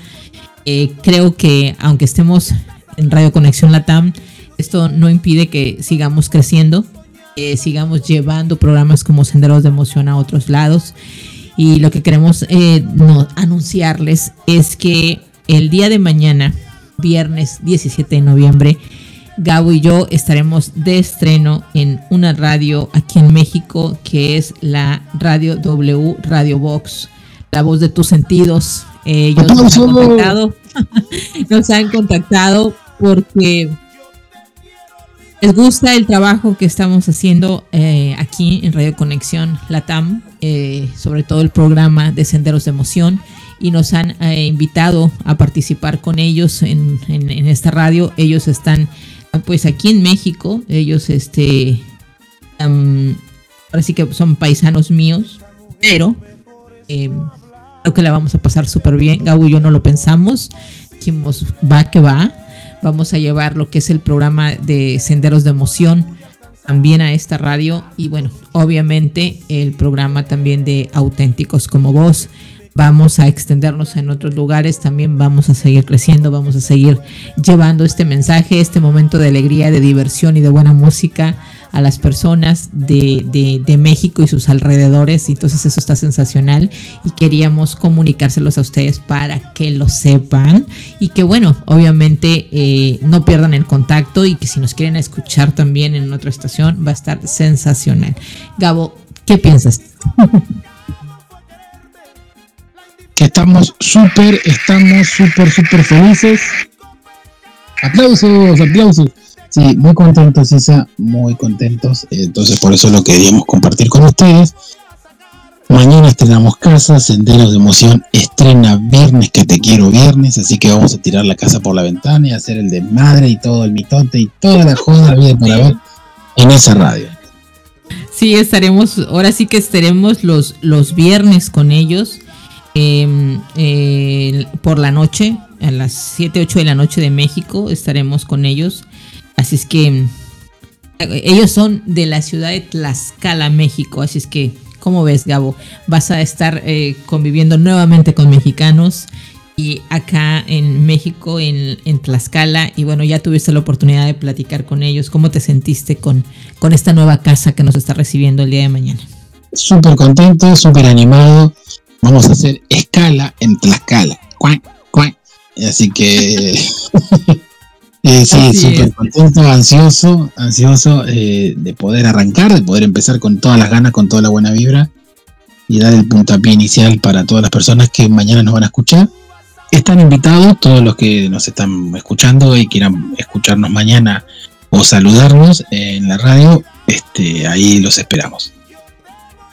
eh, creo que aunque estemos en Radio Conexión Latam, esto no impide que sigamos creciendo, que sigamos llevando programas como Senderos de Emoción a otros lados y lo que queremos eh, anunciarles es que el día de mañana, viernes 17 de noviembre, Gabo y yo estaremos de estreno en una radio aquí en México que es la Radio W Radio Box, la voz de tus sentidos. ellos nos han contactado, nos han contactado porque les gusta el trabajo que estamos haciendo eh, aquí en Radio Conexión Latam, eh, sobre todo el programa de Senderos de Emoción, y nos han eh, invitado a participar con ellos en, esta radio. Ellos están pues aquí en México, ellos este, ahora sí que son paisanos míos, pero creo que la vamos a pasar súper bien. Gabo y yo no lo pensamos, dijimos va que va Vamos a llevar lo que es el programa de Senderos de Emoción también a esta radio y bueno, obviamente el programa también de Auténticos como Vos. Vamos a extendernos en otros lugares, también vamos a seguir creciendo, vamos a seguir llevando este mensaje, este momento de alegría, de diversión y de buena música a las personas de, México y sus alrededores. Entonces eso está sensacional y queríamos comunicárselos a ustedes para que lo sepan y que bueno, obviamente eh, no pierdan el contacto y que si nos quieren escuchar también en otra estación va a estar sensacional. Gabo, ¿qué piensas? Estamos súper, estamos súper, súper felices. Aplausos, aplausos. Sí, muy contentos, Isa, muy contentos. Entonces, por eso lo queríamos compartir con ustedes. Mañana estrenamos casa, Senderos de Emoción estrena viernes que te quiero viernes, así que vamos a tirar la casa por la ventana y hacer el desmadre y todo el mitote y toda la joda vida para ver en esa radio. Sí, estaremos, ahora sí que estaremos los, los viernes con ellos em, eh, por la noche, a las 7, 8 de la noche de México, estaremos con ellos Así es que ellos son de la ciudad de Tlaxcala, México. Así es que, ¿cómo ves, Gabo? Vas a estar eh, conviviendo nuevamente con mexicanos y acá en México, en, Tlaxcala. Y bueno, ya tuviste la oportunidad de platicar con ellos. ¿Cómo te sentiste con, con esta nueva casa que nos está recibiendo el día de mañana? Súper contento, súper animado. Vamos a hacer escala en Tlaxcala. Así que Eh, sí, súper contento, ansioso, ansioso eh, de poder arrancar, de poder empezar con todas las ganas, con toda la buena vibra y dar el puntapié inicial para todas las personas que mañana nos van a escuchar. Están invitados todos los que nos están escuchando y quieran escucharnos mañana o saludarnos en la radio, este, ahí los esperamos.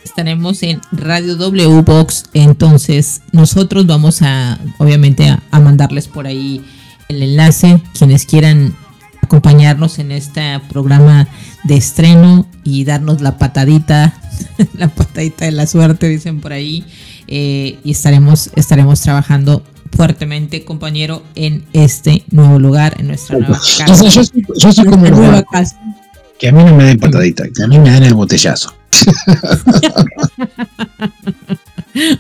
Estaremos en Radio W Box, entonces nosotros vamos a, obviamente, a mandarles por ahí el enlace, quienes quieran acompañarnos en este programa de estreno y darnos la patadita, la patadita de la suerte, dicen por ahí, eh, y estaremos, estaremos trabajando fuertemente, compañero, en este nuevo lugar, en nuestra nueva casa. yo soy, como nueva casa. Que a mí no me den patadita, que a mí me den el botellazo.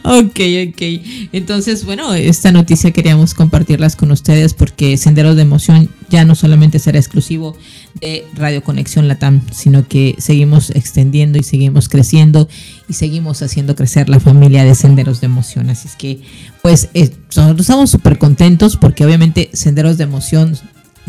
ok, ok. Entonces, bueno, esta noticia queríamos compartirlas con ustedes porque Senderos de Emoción ya no solamente será exclusivo de Radio Conexión Latam, sino que seguimos extendiendo y seguimos creciendo y seguimos haciendo crecer la familia de Senderos de Emoción. Así es que, pues, eh, nosotros estamos súper contentos porque obviamente Senderos de Emoción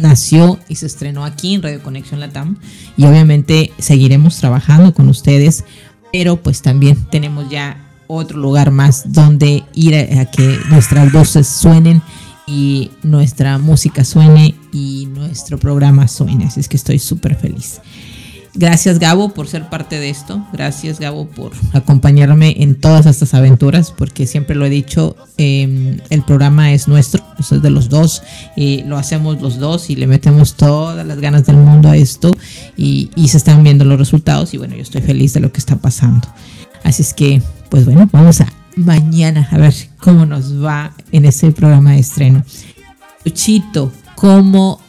nació y se estrenó aquí en Radio Conexión Latam y obviamente seguiremos trabajando con ustedes, pero pues también tenemos ya otro lugar más donde ir a, que nuestras voces suenen y nuestra música suene y nuestro programa suene. Así es que estoy súper feliz. Gracias Gabo por ser parte de esto. Gracias Gabo por acompañarme en todas estas aventuras, porque siempre lo he dicho, em, el programa es nuestro, es de los dos, lo hacemos los dos y le metemos todas las ganas del mundo a esto y, y se están viendo los resultados y bueno, yo estoy feliz de lo que está pasando. Así es que, pues bueno, vamos a mañana a ver cómo nos va en ese programa de estreno. Luchito, ¿cómo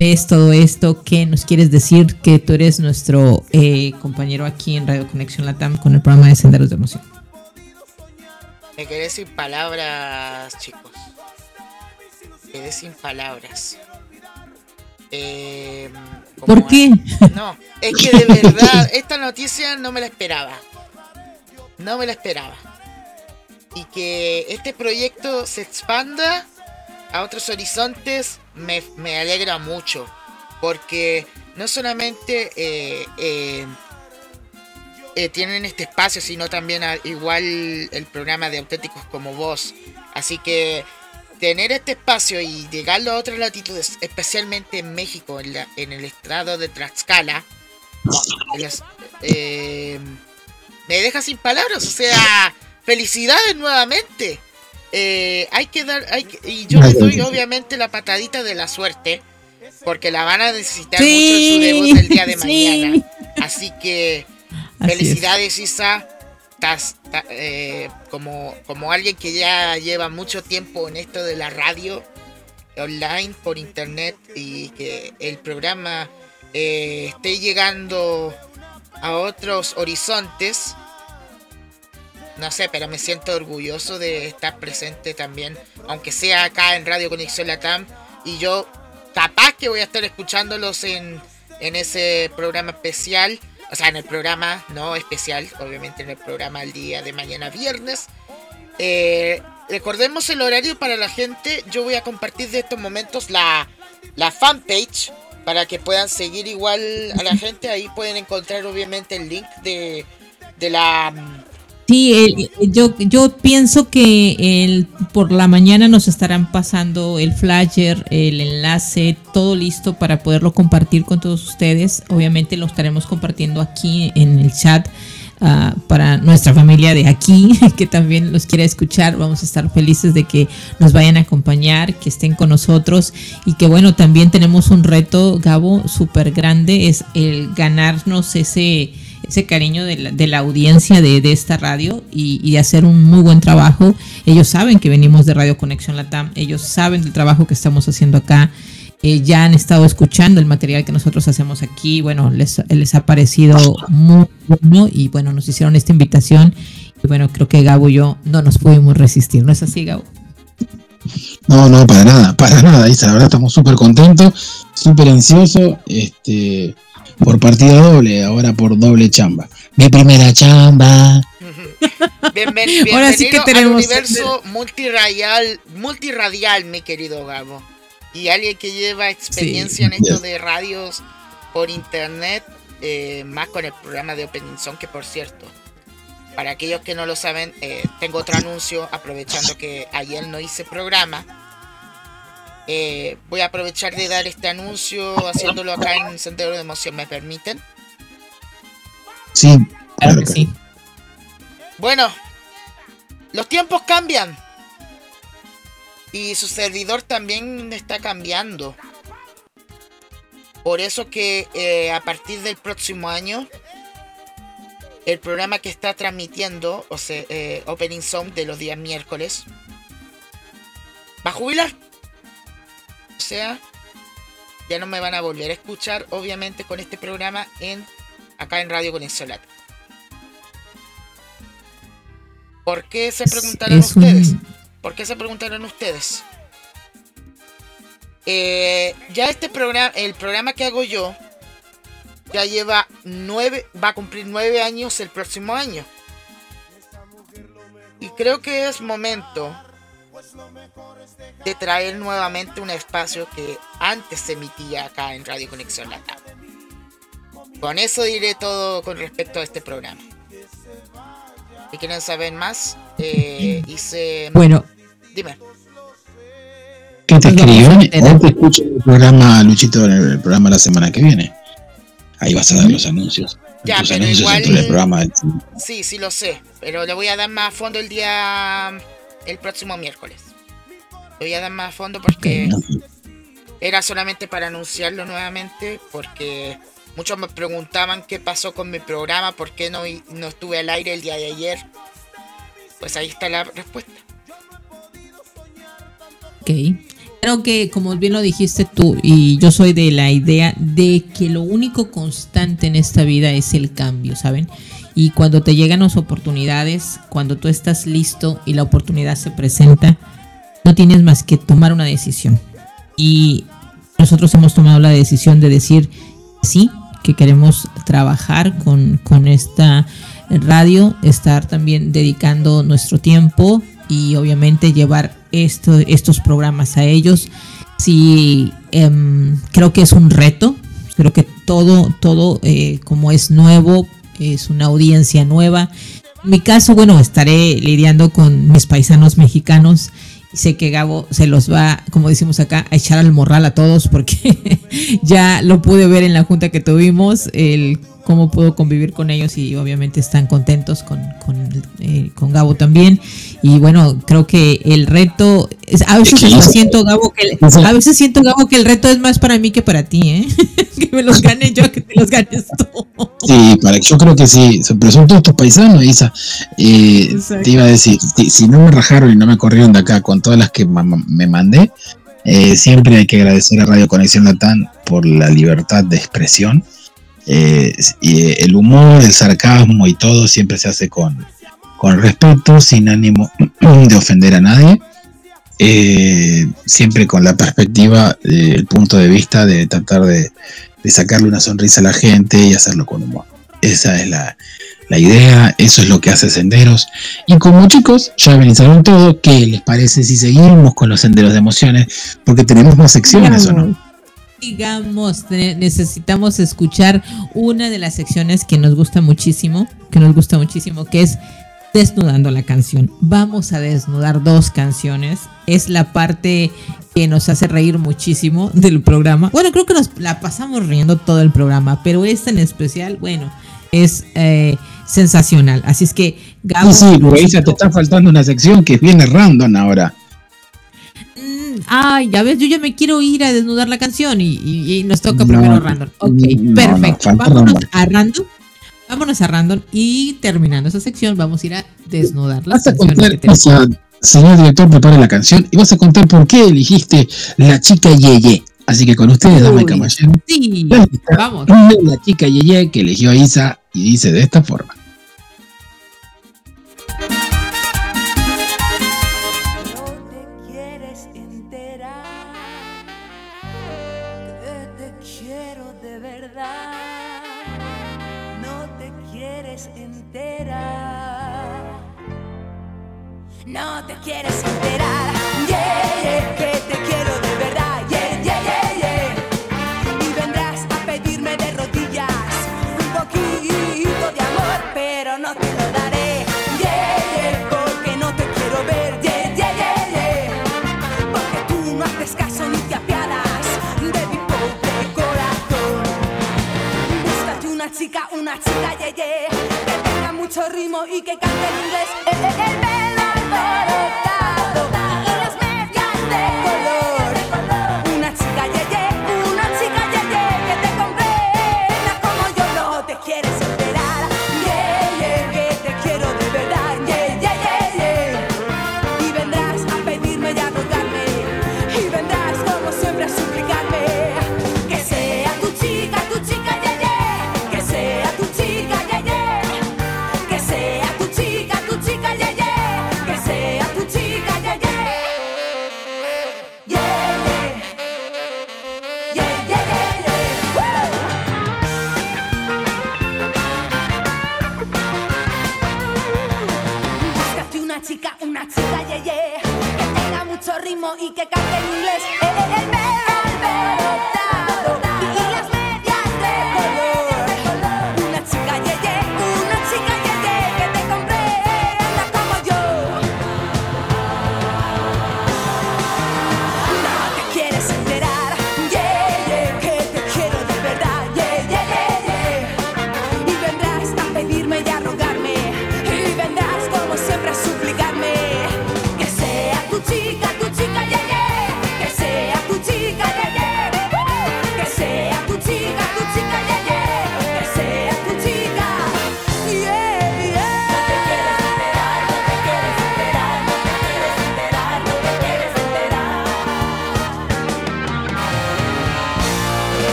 es todo esto? ¿Qué nos quieres decir? Que tú eres nuestro eh, compañero aquí en Radio Conexión Latam con el programa de Senderos de Emoción. Me quedé sin palabras, chicos. Me quedé sin palabras. Eh, ¿Por qué? No, es que de verdad, esta noticia no me la esperaba. No me la esperaba. Y que este proyecto se expanda a otros horizontes me, me alegra mucho. Porque no solamente eh, eh, eh, tienen este espacio, sino también igual el programa de auténticos como vos. Así que tener este espacio y llegarlo a otras latitudes, especialmente en México, en, la- en el estado de Tlaxcala, me deja sin palabras. O sea, felicidades nuevamente. Eh, hay que dar, hay que- y yo les doy obviamente la patadita de la suerte, porque la van a necesitar mucho en su debut el día de sí. mañana. Así que Así es. Felicidades, Isa. Eh, como, como alguien que ya lleva mucho tiempo en esto de la radio online por internet y que el programa eh, esté llegando a otros horizontes. No sé, pero me siento orgulloso de estar presente también, aunque sea acá en Radio Conexión Latam. Y yo capaz que voy a estar escuchándolos en, en ese programa especial. O sea, en el programa no especial, obviamente en el programa el día de mañana viernes. Eh, recordemos el horario para la gente. Yo voy a compartir de estos momentos la, la fanpage para que puedan seguir igual a la gente. Ahí pueden encontrar obviamente el link de, de la... Sí, el- yo, yo pienso que el, por la mañana nos estarán pasando el flyer, el enlace, todo listo para poderlo compartir con todos ustedes. Obviamente lo estaremos compartiendo aquí en el chat ah, para nuestra familia de aquí, que también los quiera escuchar. Vamos a estar felices de que nos vayan a acompañar, que estén con nosotros y que bueno, también tenemos un reto, Gabo, súper grande, es el ganarnos ese ese cariño de la, de la audiencia de, esta radio y, y de hacer un muy buen trabajo. Ellos saben que venimos de Radio Conexión Latam, ellos saben del trabajo que estamos haciendo acá. eh, ya han estado escuchando el material que nosotros hacemos aquí. Bueno, les, les ha parecido muy bueno y bueno, nos hicieron esta invitación. Y bueno, creo que Gabo y yo no nos pudimos resistir. ¿No es así, Gabo? No, no, para nada, para nada, Isa. La verdad estamos súper contentos, súper ansiosos, este, por partida doble, ahora por doble chamba. Mi primera chamba. Bienven- bienvenido Ahora sí que al tenemos- universo multiradial, multiradial, mi querido Gabo. Y alguien que lleva experiencia en esto Yes. de radios por internet, eh, más con el programa de Opening Song, que por cierto, para aquellos que no lo saben, eh, tengo otro anuncio, aprovechando que ayer no hice programa. Eh, voy a aprovechar de dar este anuncio haciéndolo acá en Sendero de Emoción, ¿me permiten? Sí, Claro que sí. Bueno, los tiempos cambian. Y su servidor también está cambiando. Por eso que eh, a partir del próximo año, el programa que está transmitiendo, o sea, eh, Opening Song de los días miércoles, va a jubilar. O sea, ya no me van a volver a escuchar, obviamente, con este programa en acá en Radio Conexión Lata. ¿Por qué se preguntarán Es un- ustedes? ¿Por qué se preguntarán ustedes? Eh, ya este programa, el programa que hago yo, ya lleva nueve, va a cumplir nueve años el próximo año. Y creo que es momento de traer nuevamente un espacio que antes se emitía acá en Radio Conexión Latam. Con eso diré todo con respecto a este programa. Si quieren saber más, eh, hice... Bueno, Dime. ¿Qué te escribió? a enterar. O te escucho el programa, Luchito, en el programa la semana que viene. Ahí vas a dar los anuncios. Ya, Tus pero anuncios igual- el programa. Sí, sí lo sé, pero le voy a dar más a fondo el día el próximo miércoles. Voy a dar más a fondo porque era solamente para anunciarlo nuevamente porque muchos me preguntaban qué pasó con mi programa, por qué no, no estuve al aire el día de ayer. Pues ahí está la respuesta. Ok. Creo que, como bien lo dijiste tú, y yo soy de la idea de que lo único constante en esta vida es el cambio, ¿saben? Y cuando te llegan las oportunidades, cuando tú estás listo y la oportunidad se presenta, no tienes más que tomar una decisión. Y nosotros hemos tomado la decisión de decir sí, que queremos trabajar con, con esta radio, estar también dedicando nuestro tiempo y obviamente llevar esto, estos programas a ellos. Sí, em, creo que es un reto, creo que todo, todo eh, como es nuevo, es una audiencia nueva. En mi caso, bueno, estaré lidiando con mis paisanos mexicanos sé que Gabo se los va, como decimos acá, a echar al morral a todos porque ya lo pude ver en la junta que tuvimos, el cómo puedo convivir con ellos y obviamente están contentos con, con, eh, con Gabo también. Y bueno, creo que el reto, es- a veces hasta siento Gabo que el- a veces siento Gabo que el reto es más para mí que para ti, ¿eh? que me los gane yo, que te los ganes tú. Sí, para, yo creo que sí, pero son todos tus paisanos, Isa. Eh, te iba a decir, si, no me rajaron y no me corrieron de acá con todas las que me mandé, eh, siempre hay que agradecer a Radio Conexión Latán por la libertad de expresión. Eh, el humor, el sarcasmo y todo siempre se hace con, con respeto, sin ánimo de ofender a nadie. Eh, siempre con la perspectiva, eh, el punto de vista de tratar de, de sacarle una sonrisa a la gente y hacerlo con humor. Esa es la, la idea, eso es lo que hace Senderos. Y como chicos, ya organizaron todo, ¿qué les parece si seguimos con los senderos de emociones? Porque tenemos más secciones, ¿o no? Digamos, ne- necesitamos escuchar una de las secciones que nos gusta muchísimo, que nos gusta muchísimo, que es desnudando la canción. Vamos a desnudar dos canciones. Es la parte que nos hace reír muchísimo del programa. Bueno, creo que nos la pasamos riendo todo el programa, pero esta en especial, bueno, es eh, sensacional. Así es que, Gabo, Sí, sí, porque Isa, te está faltando una sección que viene random ahora. Ay, ya ves, yo ya me quiero ir a desnudar la canción y, y- y nos toca No, primero random. Ok, no, perfecto. Vámonos random. a random. Vámonos a random y terminando esa sección vamos a ir a desnudar las canciones contar, señor director, prepare la canción y vas a contar por qué elegiste la chica Yeye. Así que con ustedes, dame Uy. caballero, Sí, vamos. la chica Yeye que eligió a Isa y dice de esta forma. Una chica, una chica, ye, ye, que tenga mucho ritmo y que cante en inglés. Eh, eh, el pelo alborotado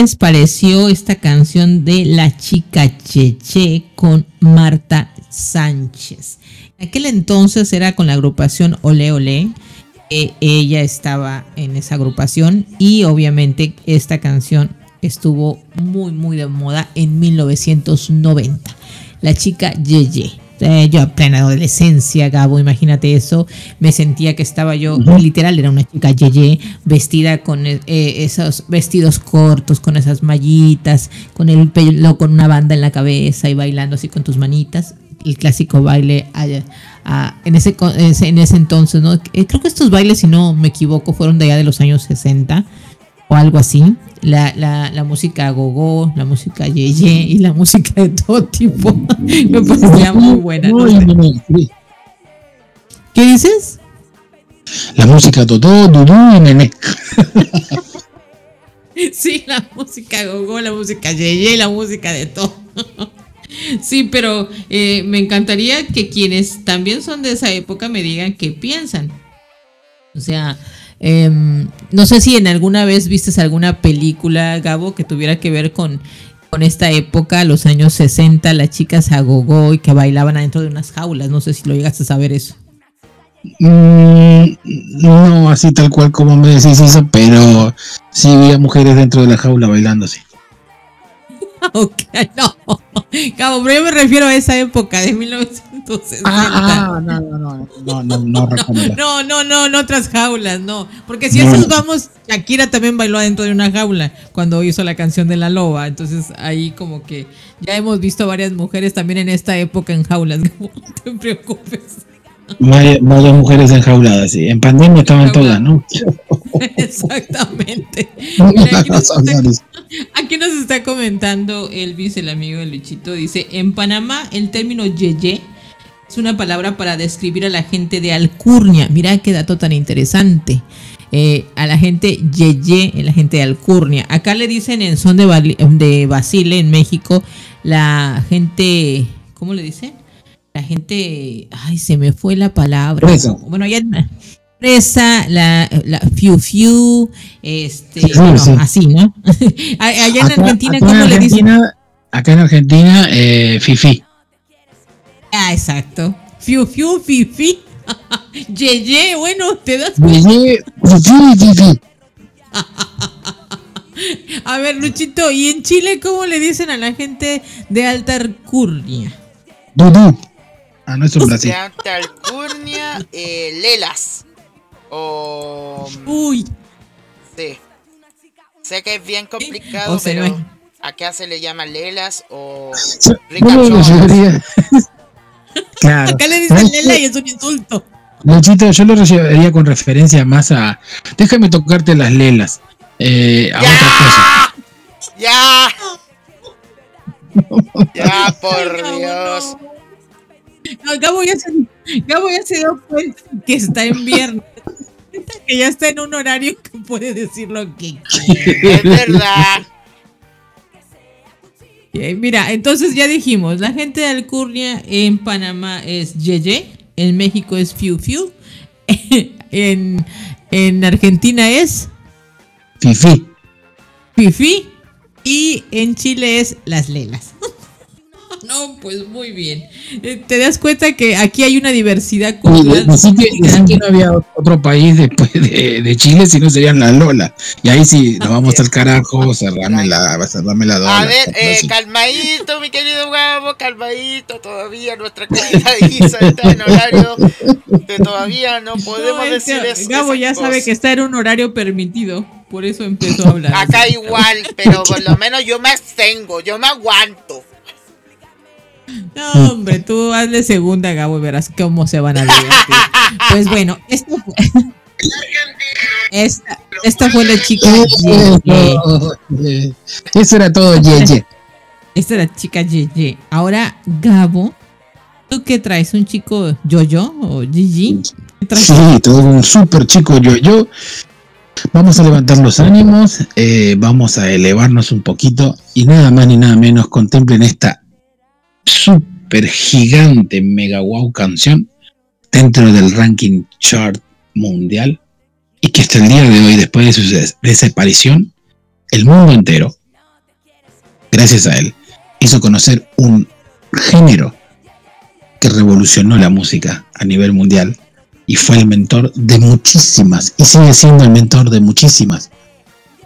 les pareció esta canción de La Chica Cheche con Marta Sánchez? En aquel entonces era con la agrupación Ole Ole. ella estaba en esa agrupación y obviamente esta canción estuvo muy muy de moda en 1990. La chica Yeye. Eh, yo a plena adolescencia, Gabo, imagínate eso. Me sentía que estaba yo, literal, era una chica yeye, vestida con eh, esos vestidos cortos, con esas mallitas, con el pelo, con una banda en la cabeza y bailando así con tus manitas. El clásico baile allá, ah, en, ese- en ese entonces, ¿no? Eh, creo que estos bailes, si no me equivoco, fueron de allá de los años 60 o algo así. La, la, la música gogo, la música yeye y la música de todo tipo. me parecía muy buena. ¿Qué dices? La música Totó, Dudú y Nené. Sí, la música gogo, la música yeye y la música de todo. Sí, pero eh, me encantaría que quienes también son de esa época me digan qué piensan. O sea, em, no sé si en alguna vez vistes alguna película, Gabo, que tuviera que ver con, con esta época, los años 60, las chicas a gogo y que bailaban adentro de unas jaulas. No sé si lo llegaste a saber eso. Mm, no así tal cual como me decís eso, pero sí había mujeres dentro de la jaula bailando así. Ok, no. Gabo, pero yo me refiero a esa época de 1960. Ah, no, no, no, no, no, no recuerdo. No, no, no, no otras jaulas, no. Porque si No. esos vamos, Shakira también bailó adentro de una jaula cuando hizo la canción de la loba. Entonces ahí como que ya hemos visto varias mujeres también en esta época en jaulas. No te preocupes. Varias, varias mujeres enjauladas, sí. En pandemia estaban todas, ¿no? Exactamente. Mira, aquí, nos está, aquí nos está comentando Elvis, el amigo de Luchito. Dice, en Panamá el término yeye es una palabra para describir a la gente de alcurnia. Mira qué dato tan interesante. Eh, a la gente yeye, la gente de alcurnia. Acá le dicen en son de, de Basile, en México, la gente, ¿cómo le dicen? La gente, ay, se me fue la palabra. Fresa. Bueno, ya presa, la, la fiu fiu, este, Sí, bueno, sí. así, ¿no? Allá en Acá- Argentina, acá ¿cómo en le dicen? Acá en Argentina, eh, Fifi. Ah, exacto. Fiu fiu, fifi. Yeye, bueno, te das cuenta. Fifi, Fifi, Fifi. A ver, Luchito, ¿y en Chile cómo le dicen a la gente de alta alcurnia? Dudú. Ah, no es un Brasil. De alta alcurnia, eh, lelas. O. Uy, Sí. Sé que es bien complicado, O sea, pero acá se le llama lelas o ¿Cómo lo ricachonas. Claro. acá le dicen ¿Sabes Lela y es un insulto. Luchito, yo lo llevaría con referencia más a. Déjame tocarte las lelas. Eh, a otra cosa. ¡Ya! ¡Ya, por Gabo, Dios! No, Gabo ya, se, Gabo ya se dio cuenta que está en viernes. Que ya está en un horario que puede decir lo que quiere. Es verdad. Eh, Mira, entonces ya dijimos, la gente de Alcurnia en Panamá es Yeye, en México es Fiu Fiu, en, en Argentina es Fifi. Fifi y en Chile es Las Lelas. No, pues muy bien. Eh, Te das cuenta que aquí hay una diversidad cultural. Decí que, decí que no había otro país después de, de Chile, si no serían las Lola. Y ahí sí, nos vamos al carajo, cerrame la, cerrame la A dólar. ver, eh, calmadito, mi querido Gabo, calmadito. Todavía nuestra querida Isa está en horario de todavía no podemos No, que decir eso. Gabo ya sabe que está en un horario permitido, por eso empezó a hablar. Acá igual, pero por lo menos yo me abstengo, yo me aguanto. No, hombre, tú hazle segunda, Gabo, y verás cómo se van a divertir. Pues bueno, esto fue. Esta, esta fue la chica. Yeye. Eh, Eso era todo, Yeye. Esta es la chica Yeye. Ahora, Gabo, ¿tú qué traes? ¿Un chico yo-yo o Gigi? ¿Qué traes? Sí, todo un súper chico yo. Yo vamos a levantar los ánimos, eh, vamos a elevarnos un poquito y nada más ni nada menos contemplen esta súper gigante mega wow canción dentro del ranking chart mundial y que hasta el día de hoy, después de su des- desaparición, el mundo entero, gracias a él, hizo conocer un género que revolucionó la música a nivel mundial y fue el mentor de muchísimas, y sigue siendo el mentor de muchísimas,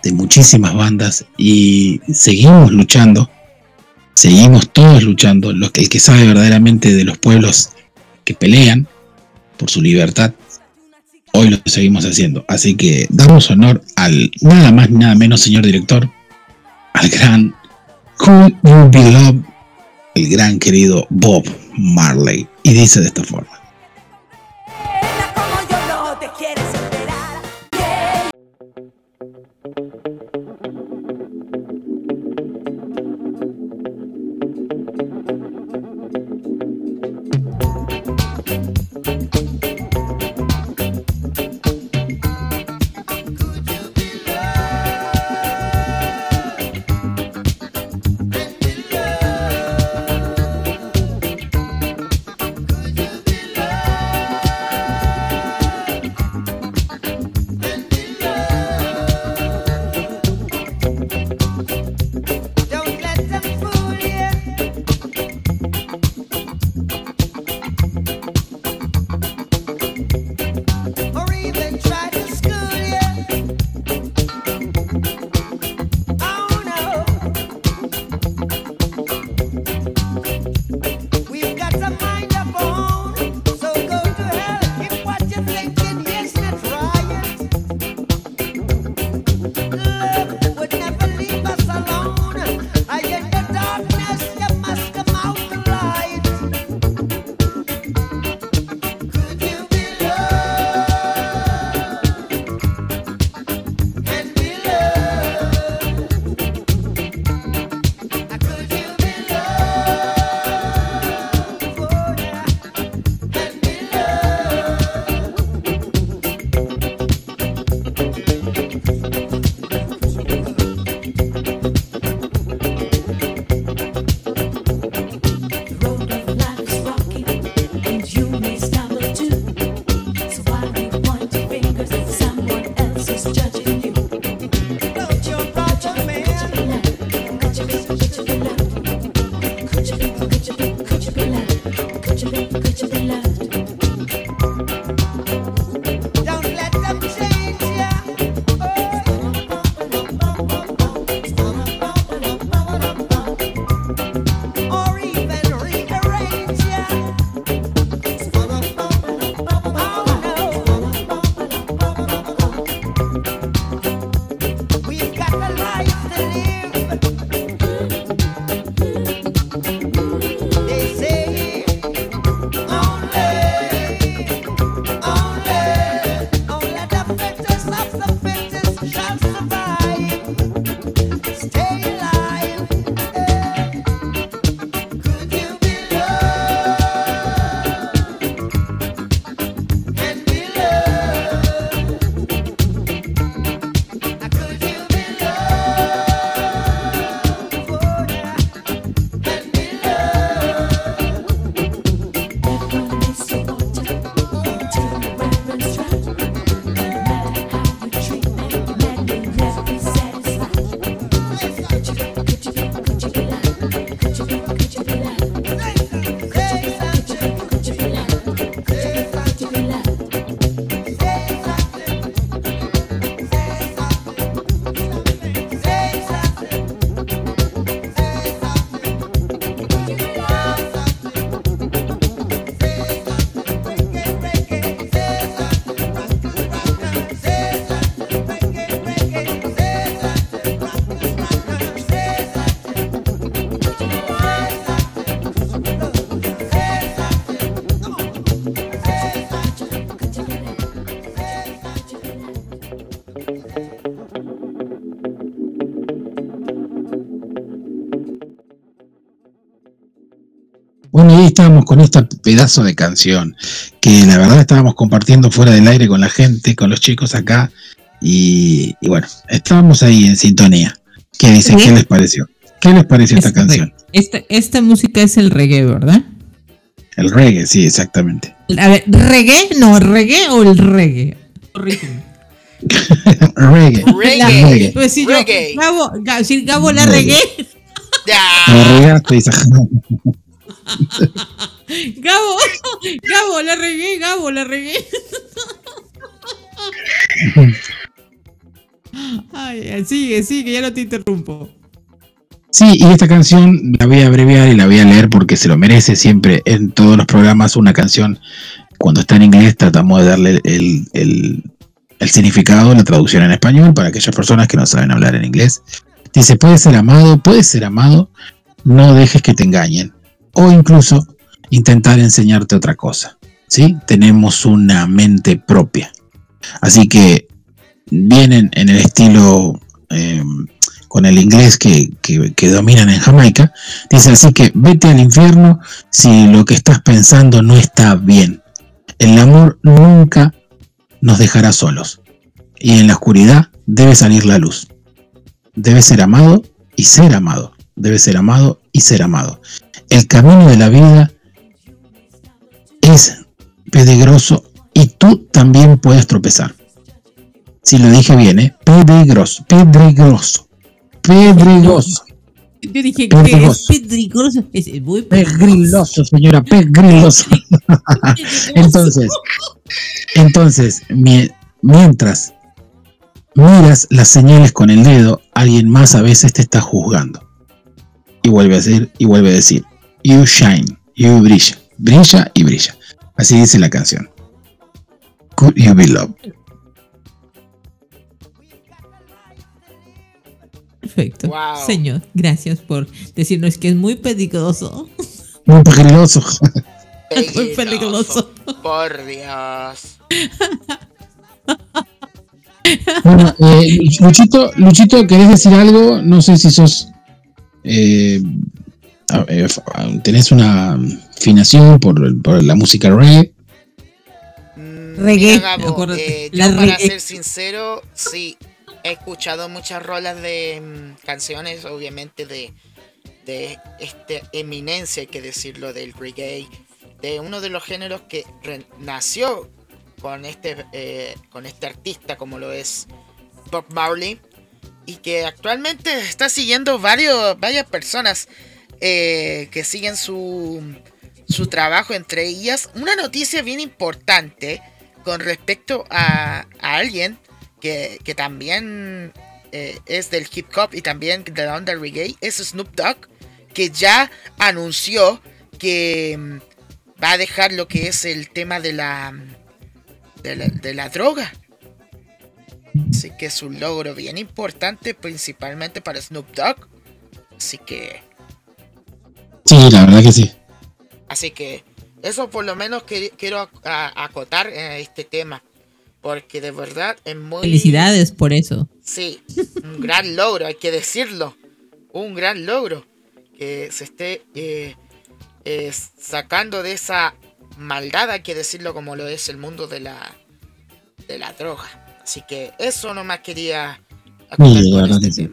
de muchísimas bandas y seguimos luchando, seguimos todos luchando, que, el que sabe verdaderamente de los pueblos que pelean por su libertad, hoy lo seguimos haciendo. Así que damos honor al nada más ni nada menos, señor director, al gran Cool You Be el gran querido Bob Marley. Y dice de esta forma. Estábamos con este pedazo de canción que la verdad estábamos compartiendo fuera del aire con la gente, con los chicos acá. Y, y bueno, estábamos ahí en sintonía. ¿Qué dicen? ¿Qué les pareció? ¿Qué les pareció esta canción? Esta, esta música es el reggae, ¿verdad? El reggae, sí, exactamente. A ver, ¿reggae? No, ¿reggae o el reggae? Corrígeme. Reggae. Reggae. Pues yo, Reggae. Gabo, Gabo la regué. Ya. Regaste, Isa. Gabo, Gabo, la regué, Gabo, la regué. Ay, sigue, sigue, ya no te interrumpo. Sí, y esta canción la voy a abreviar y la voy a leer porque se lo merece siempre en todos los programas una canción. Cuando está en inglés tratamos de darle el, el- el significado, la traducción en español para aquellas personas que no saben hablar en inglés. Dice, puede ser amado, puede ser amado, no dejes que te engañen. O incluso intentar enseñarte otra cosa. Tenemos una mente propia. Así que vienen en el estilo... em, con el inglés que, que- que dominan en Jamaica, dice así que vete al infierno si lo que estás pensando no está bien. El amor nunca nos dejará solos. Y en la oscuridad debe salir la luz. Debe ser amado y ser amado. Debe ser amado y ser amado. El camino de la vida es peligroso y tú también puedes tropezar. Si lo dije bien, ¿eh? Peligroso, peligroso, pedregoso, Yo dije que es pedregoso. Es muy pegriloso, señora, pegriloso. Entonces, entonces, mi- mientras miras las señales con el dedo, alguien más a veces te está juzgando. Y vuelve a decir, y vuelve a decir, you shine, you brilla, brilla y brilla. Así dice la canción. Could you be loved? Perfecto. Wow. Señor, gracias por decirnos que es muy peligroso. Muy pegriloso. Muy peligroso. Por Dios. Bueno, eh, Luchito, Luchito, ¿querés decir algo? No sé si sos. eh, tenés una afinación por, por la música reggae. Mm, Reggae, mira, Gabo, eh, la yo para reggae. ser sincero, sí, he escuchado muchas rolas de mm, canciones, obviamente de, de esta eminencia, hay que decirlo, del reggae, de uno de los géneros que nació con este, eh, con este artista como lo es Bob Marley y que actualmente está siguiendo varios, varias personas eh, que siguen su, su trabajo, entre ellas una noticia bien importante con respecto a, alguien que, que también eh, es del hip hop y también de la onda reggae, es Snoop Dogg, que ya anunció que mm, va a dejar lo que es el tema de la, de la, de la droga. Así que es un logro bien importante, principalmente para Snoop Dogg. Así que Sí, la verdad que sí. Así que eso por lo menos que, quiero acotar en este tema. Porque de verdad es muy... Felicidades por eso. Sí, un gran logro, hay que decirlo. Un gran logro. Que se esté eh, eh, sacando de esa maldad, hay que decirlo como lo es el mundo de la, de la droga. Así que eso nomás quería acotar Sí, con verdad este sí.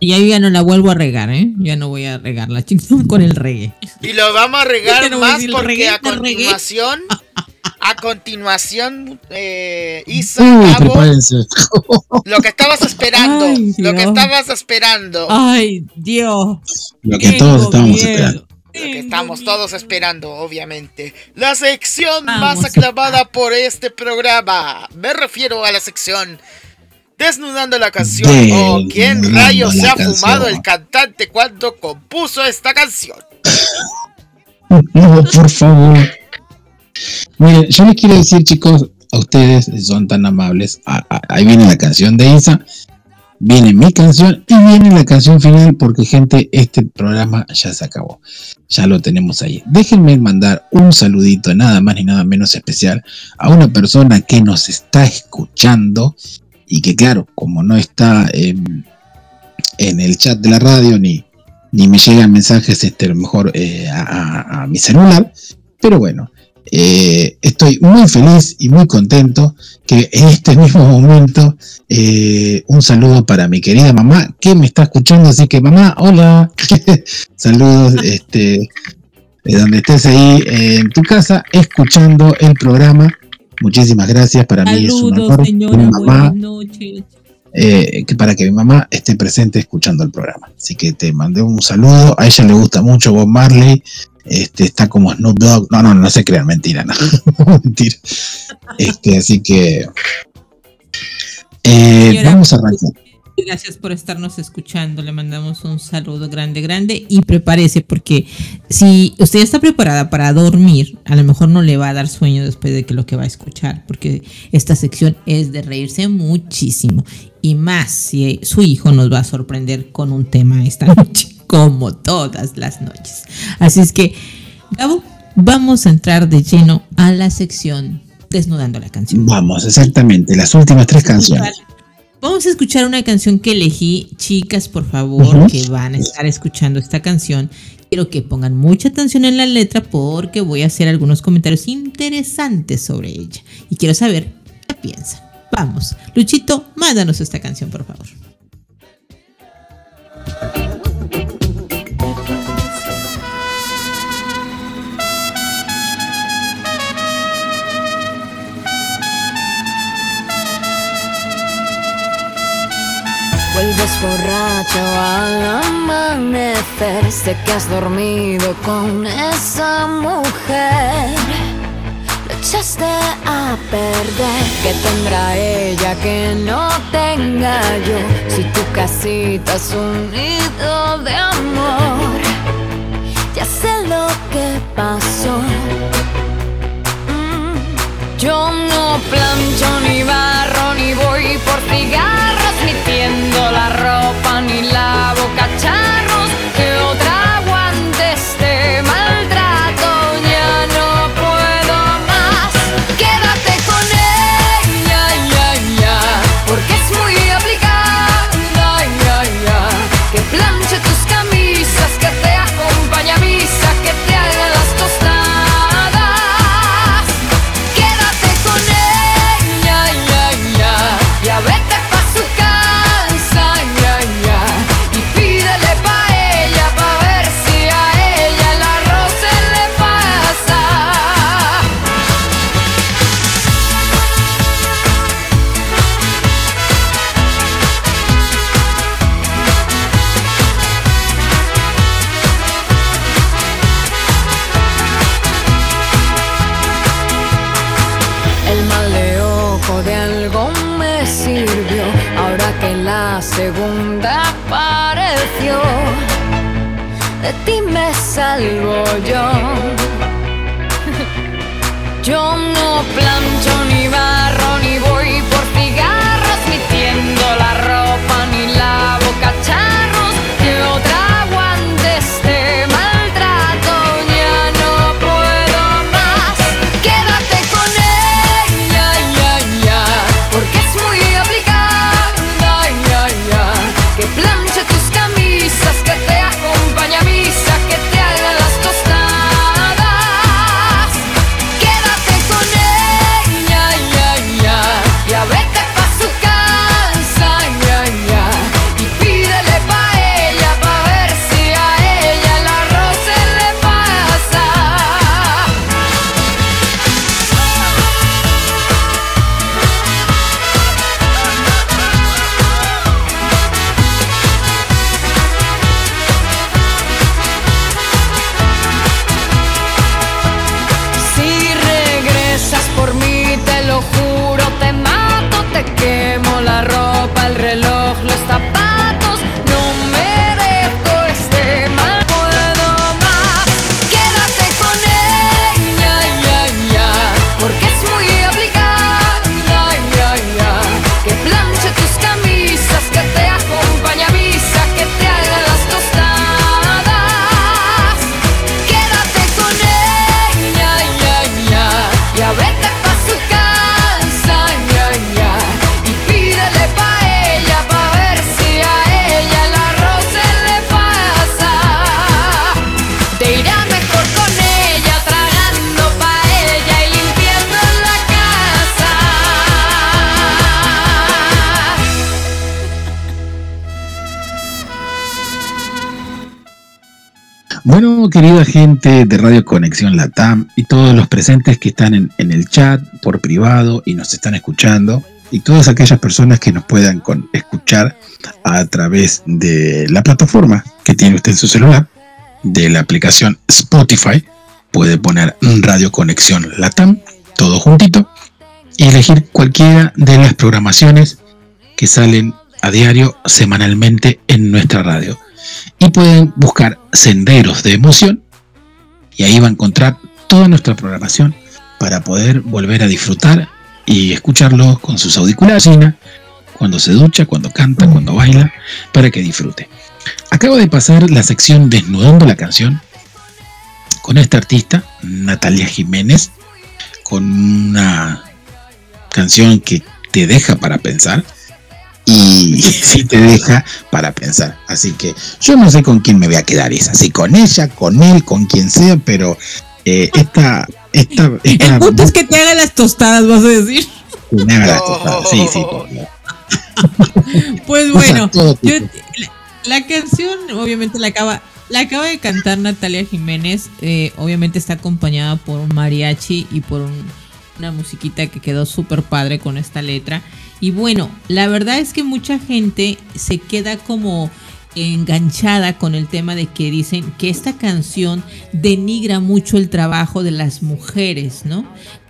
Y ahí ya no la vuelvo a regar, ¿eh? Ya no voy a regarla chingón con el reggae. Y lo vamos a regar no a más decir porque reggae, a reggae. continuación, a continuación, eh, Isa, Uy, Gabo, prepárense. lo que estabas esperando, Ay, lo que estabas esperando, Ay, Dios. Lo que tengo todos estábamos miedo, esperando. lo que estamos miedo. todos esperando, obviamente. La sección Vamos. más aclamada por este programa. Me refiero a la sección Desnudando la canción o quién Desnudando rayos se ha fumado el cantante cuando compuso esta canción. No, por favor. Miren, yo les quiero decir, chicos, a ustedes son tan amables. a- a- ahí viene la canción de Isa, viene mi canción y viene la canción final porque, gente, este programa ya se acabó. Ya lo tenemos ahí. Déjenme mandar un saludito, nada más ni nada menos especial, a una persona que nos está escuchando y que, claro, como no está en, en el chat de la radio ni, ni me llegan mensajes este, a lo mejor eh, a, mi celular. Pero bueno, eh, estoy muy feliz y muy contento que en este mismo momento eh, un saludo para mi querida mamá que me está escuchando. Así que mamá, hola. Saludos este, de donde estés ahí en tu casa escuchando el programa. Muchísimas gracias. Para mí es un honor señora. mi mamá, Buenas noches. eh, que para que mi mamá esté presente escuchando el programa. Así que te mandé un saludo. A ella le gusta mucho Bob Marley. Este, está como Snoop Dogg. No, no, no se crean, mentira, no. mentira. Este, así que eh, vamos a arrancar. Gracias por estarnos escuchando. Le mandamos un saludo grande, grande. Y prepárese, porque si usted ya está preparada para dormir, a lo mejor no le va a dar sueño después de que lo que va a escuchar, porque esta sección es de reírse muchísimo. Y más si su hijo nos va a sorprender con un tema esta noche, como todas las noches. Así es que, Gabo, vamos a entrar de lleno a la sección Desnudando la canción. Vamos, exactamente. Las últimas tres canciones. Vamos a escuchar una canción que elegí, chicas, por favor, que van a estar escuchando esta canción. Quiero que pongan mucha atención en la letra porque voy a hacer algunos comentarios interesantes sobre ella. Y quiero saber qué piensan. Vamos, Luchito, mándanos esta canción, por favor. Vuelves borracho al amanecer, sé que has dormido con esa mujer. Lo echaste a perder, que tendrá ella que no tenga yo. Si tu casita es un nido de amor, ya sé lo que pasó. Yo no plancho ni barro ni voy por cigarros ni tiendo la ropa ni lavo cacharros querida gente de Radio Conexión Latam y todos los presentes que están en, el chat por privado y nos están escuchando, y todas aquellas personas que nos puedan escuchar a través de la plataforma que tiene usted en su celular, de la aplicación Spotify, puede poner Radio Conexión Latam, todo juntito, y elegir cualquiera de las programaciones que salen a diario, semanalmente en nuestra radio. Y pueden buscar Senderos de Emoción y ahí va a encontrar toda nuestra programación para poder volver a disfrutar y escucharlo con sus auriculares, cuando se ducha, cuando canta, cuando baila, para que disfrute. Acabo de pasar la sección Desnudando la canción con esta artista, Natalia Jiménez, con una canción que te deja para pensar y sí te deja para pensar. Así que yo no sé con quién me voy a quedar esa, si con ella, con él, con quien sea, pero eh, esta, esta, esta El punto es que te haga las tostadas, vas a decir. me haga las tostadas. Sí, sí. Pues O sea, bueno, yo- la canción obviamente la acaba, la acaba de cantar Natalia Jiménez. eh, obviamente está acompañada por un mariachi y por un- una musiquita que quedó súper padre con esta letra. Y bueno, la verdad es que mucha gente se queda como enganchada con el tema de que dicen que esta canción denigra mucho el trabajo de las mujeres, ¿no?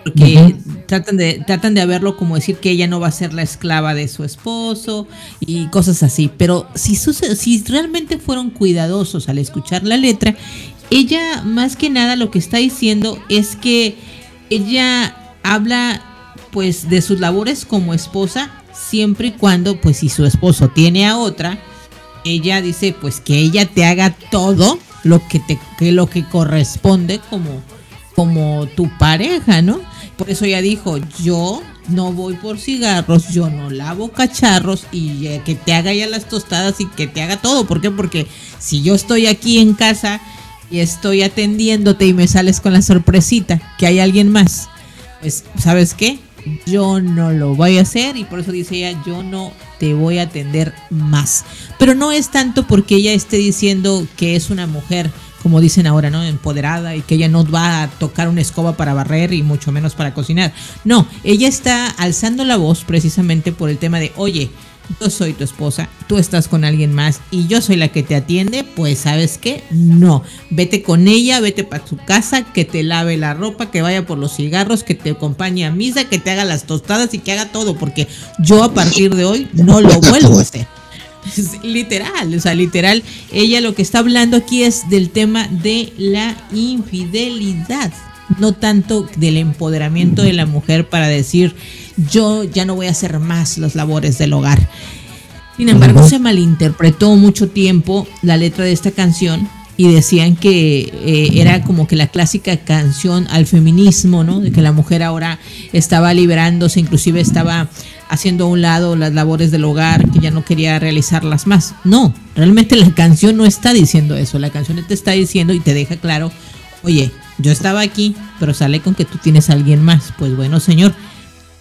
Porque tratan de tratan de verlo como decir que ella no va a ser la esclava de su esposo y cosas así, pero si si realmente fueron cuidadosos al escuchar la letra, ella más que nada lo que está diciendo es que ella habla pues de sus labores como esposa siempre y cuando pues si su esposo tiene a otra ella dice pues que ella te haga todo lo que te que lo que corresponde como como tu pareja, ¿no? Por eso ella dijo, yo no voy por cigarros, yo no lavo cacharros y eh, que te haga ya las tostadas y que te haga todo. ¿Por qué? Porque si yo estoy aquí en casa y estoy atendiéndote y me sales con la sorpresita que hay alguien más, pues, ¿sabes qué? Yo no lo voy a hacer y por eso dice ella, yo no te voy a atender más. Pero no es tanto porque ella esté diciendo que es una mujer, como dicen ahora, ¿no? Empoderada y que ella no va a tocar una escoba para barrer y mucho menos para cocinar. No, ella está alzando la voz precisamente por el tema de, oye, yo soy tu esposa, tú estás con alguien más y yo soy la que te atiende, pues sabes qué, no, vete con ella, vete para tu casa, que te lave la ropa, que vaya por los cigarros, que te acompañe a misa, que te haga las tostadas y que haga todo, porque yo a partir de hoy no lo vuelvo a hacer. Literal, o sea, literal, ella lo que está hablando aquí es del tema de la infidelidad, no tanto del empoderamiento de la mujer para decir yo ya no voy a hacer más las labores del hogar. Sin embargo, se malinterpretó mucho tiempo la letra de esta canción y decían que eh, era como que la clásica canción al feminismo, ¿no? De que la mujer ahora estaba liberándose, inclusive estaba haciendo a un lado las labores del hogar, que ya no quería realizarlas más. No, realmente la canción no está diciendo eso, la canción te está diciendo y te deja claro, oye, yo estaba aquí, pero sale con que tú tienes a alguien más. Pues bueno, señor,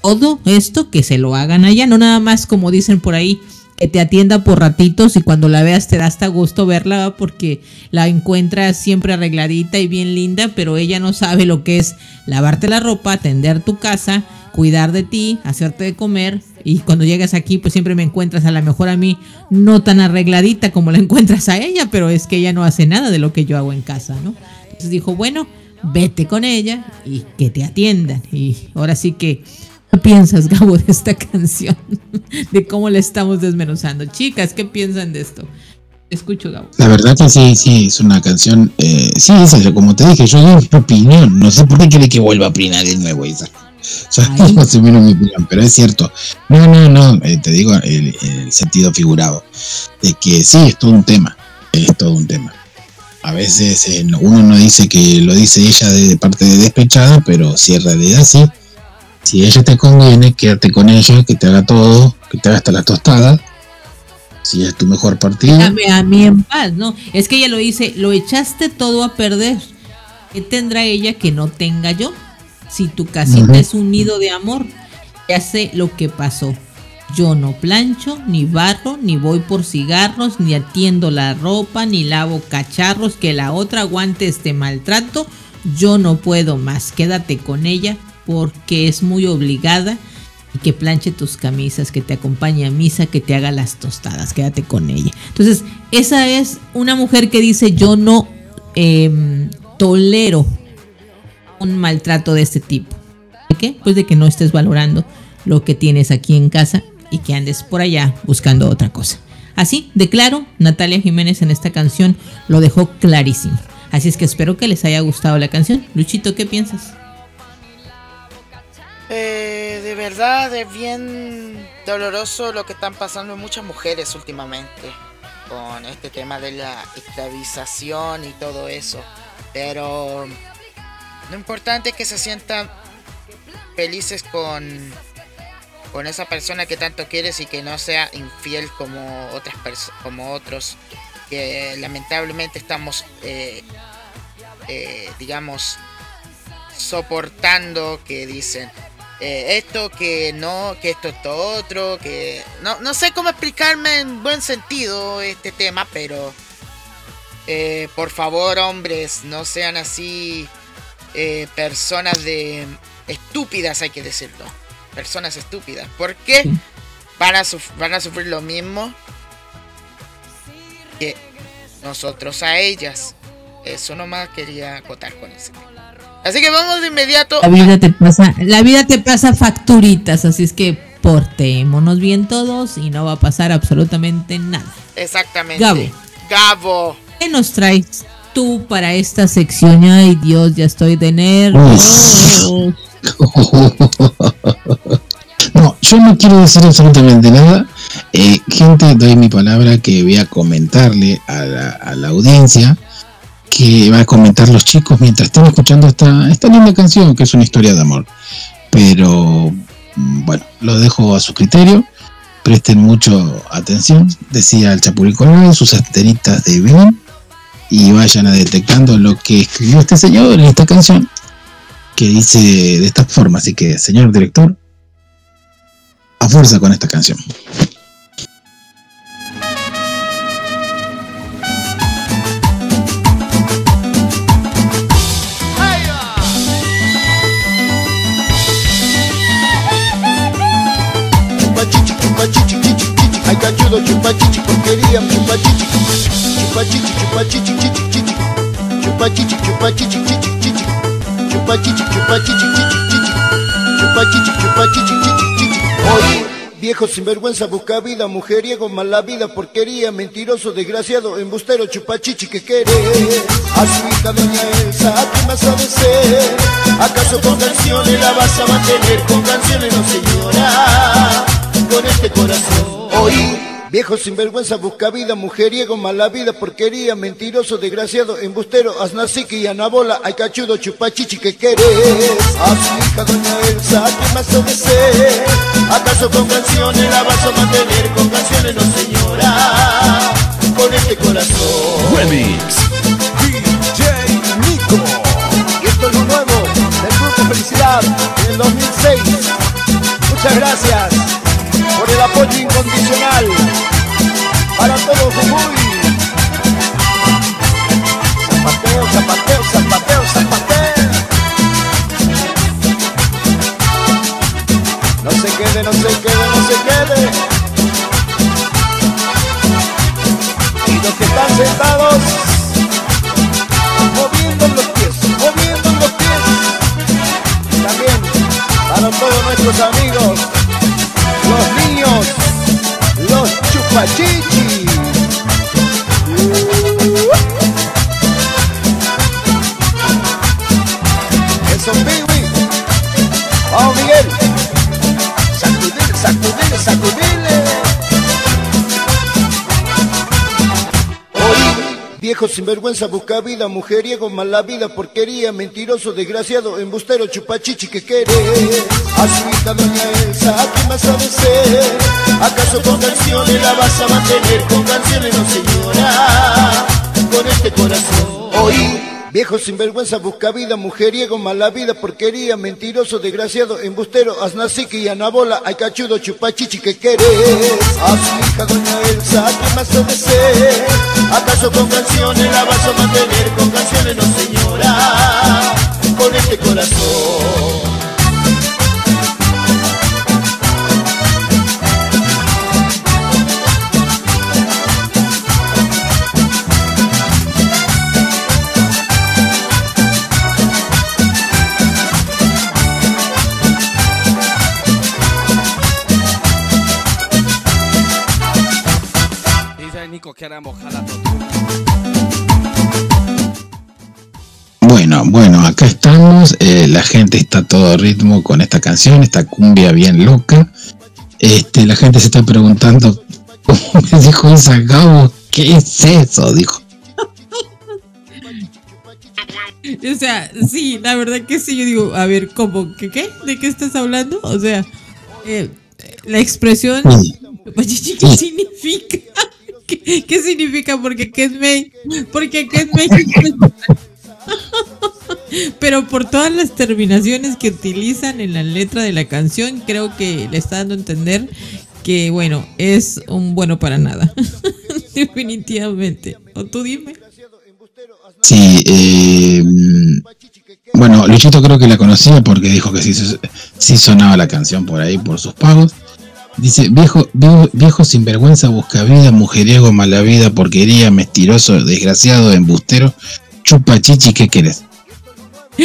todo esto que se lo hagan allá, no nada más como dicen por ahí, que te atienda por ratitos y cuando la veas te da hasta gusto verla porque la encuentras siempre arregladita y bien linda, pero ella no sabe lo que es lavarte la ropa, atender tu casa, cuidar de ti, hacerte de comer y cuando llegas aquí pues siempre me encuentras a lo mejor a mí no tan arregladita como la encuentras a ella, pero es que ella no hace nada de lo que yo hago en casa, ¿no? Entonces dijo, bueno, vete con ella y que te atiendan y ahora sí que ¿Qué piensas, Gabo, de esta canción? De cómo la estamos desmenuzando. Chicas, ¿qué piensan de esto? Escucho, Gabo. La verdad que sí, sí, es una canción. Eh, sí, esa, como te dije, yo doy mi opinión. No sé por qué quiere que vuelva a opinar de nuevo esa. O sea, mi opinión, pero es cierto. No, no, no, eh, te digo el, el sentido figurado. De que sí, es todo un tema. Es todo un tema. A veces eh, no- uno no dice que lo dice ella de parte de despechada, pero si en realidad sí. Si ella te conviene, quédate con ella, que te haga todo, que te haga hasta la tostada. Si es tu mejor partido. Déjame a mí en paz, ¿no? Es que ella lo dice, lo echaste todo a perder. ¿Qué tendrá ella que no tenga yo? Si tu casita es un nido de amor, ya sé lo que pasó. Yo no plancho, ni barro, ni voy por cigarros, ni atiendo la ropa, ni lavo cacharros, que la otra aguante este maltrato. Yo no puedo más, quédate con ella porque es muy obligada y que planche tus camisas, que te acompañe a misa, que te haga las tostadas, quédate con ella. Entonces, esa es una mujer que dice yo no em, tolero un maltrato de este tipo. ¿De qué? Pues de que no estés valorando lo que tienes aquí en casa y que andes por allá buscando otra cosa. Así, de claro, Natalia Jiménez en esta canción lo dejó clarísimo. Así es que espero que les haya gustado la canción. Luchito, ¿qué piensas? Eh, de verdad es bien doloroso lo que están pasando muchas mujeres últimamente con este tema de la esclavización y todo eso. Pero lo importante es que se sientan felices con con esa persona que tanto quieres y que no sea infiel como otras como otros que lamentablemente estamos eh, eh, digamos soportando que dicen eh, esto que no que esto esto otro que no, no sé cómo explicarme en buen sentido este tema pero por favor hombres no sean así personas de estúpidas hay que decirlo personas estúpidas porque Sí. van a, suf- van a sufrir lo mismo que nosotros a ellas eso nomás quería acotar con eso así que vamos de inmediato La vida te pasa, la vida te pasa facturitas, así es que portémonos bien todos y no va a pasar absolutamente nada. exactamente Gabo. Gabo ¿Qué nos traes tú para esta sección? Ay Dios, ya estoy de nervios. No, yo no quiero decir absolutamente nada. Eh, gente, doy mi palabra que voy a comentarle a la, audiencia que va a comentar los chicos mientras estén escuchando esta, esta linda canción que es una historia de amor. Pero mm, bueno, lo dejo a su criterio. Presten mucho atención, decía el Chapulín Colorado, sus antenitas de bien y vayan a detectando lo que escribió este señor en esta canción que dice de esta forma. Así que, señor director, a fuerza con esta canción. Chupachichi, chupachichi, cachudo, chupachichi, porquería, chupachichi. Chupachichi, chupachichi, chichi, chichi. Chupachichi, chupachichi, chichi, chichi. Chupachichi, chupachichi, chichi, chichi. Chupachichi, chupachichi, chichi, chichi. Oye, viejo sinvergüenza, busca vida, mujeriego, mala vida, porquería, mentiroso, desgraciado, embustero, chupachichi, que querés? A su hija doña Elsa, ¿a quién vas a vencer? ¿Acaso con canciones la vas a mantener? Con canciones no señora, con este corazón. Oí, viejo sinvergüenza, busca vida, mujeriego, mala vida, porquería, mentiroso, desgraciado, embustero, aznacique y anabola, ay cachudo, chupachichi, que querés? A su hija doña Elsa, ¿a quién vas a vencer? ¿Acaso con canciones la vas a mantener? Con canciones no señora, con este corazón. DJ Nico. Y esto es lo nuevo del Grupo Felicidad en el 2006. Muchas gracias por el apoyo incondicional para todo Jujuy. Zapateo, zapateo, zapateo, zapateo. No se quede, no se quede, no se quede. Y los que están sentados moviendo los pies, moviendo los pies. También para todos nuestros amigos, los niños, los chupachichis. Eso, Piwi. Vamos, Miguel. Sacudir, sacudir, sacudirle. Viejo sinvergüenza, busca vida, mujeriego, mala vida, porquería, mentiroso, desgraciado, embustero, chupachichi, que querés? A su hija doña Elsa, ¿a quién vas a vencer? ¿Acaso con canciones la vas a mantener? Con canciones no señora, con este corazón. Oí, Viejo sinvergüenza, busca vida, mujeriego, mala vida, porquería, mentiroso, desgraciado, embustero, asnacique y anabola, ay cachudo, chupachichi, ¿qué querés? A su hija doña Elsa, ¿qué más obedece? ¿Acaso con canciones la vas a mantener? Con canciones no señora, con este corazón. Bueno, bueno, acá estamos. eh, la gente está a todo ritmo con esta canción, esta cumbia bien loca. Este, la gente se está preguntando, ¿cómo me dijo esa Gabo? ¿Qué es eso? Dijo. O sea, sí, la verdad que sí. Yo digo, a ver, ¿cómo? ¿Qué qué? ¿De qué estás hablando? O sea, eh, la expresión Sí. ¿qué significa? ¿Qué, significa? Porque qué es May. Porque qué es México. Pero por todas las terminaciones que utilizan en la letra de la canción, creo que le está dando a entender que, bueno, es un bueno para nada. Definitivamente. O tú dime. Sí, eh, bueno, Luchito creo que la conocía porque dijo que sí, sí sonaba la canción por ahí, por sus pagos. Dice, viejo, viejo, viejo sinvergüenza, busca vida, mujeriego, mala vida, porquería, mentiroso, desgraciado, embustero, chupa chichi, ¿qué querés?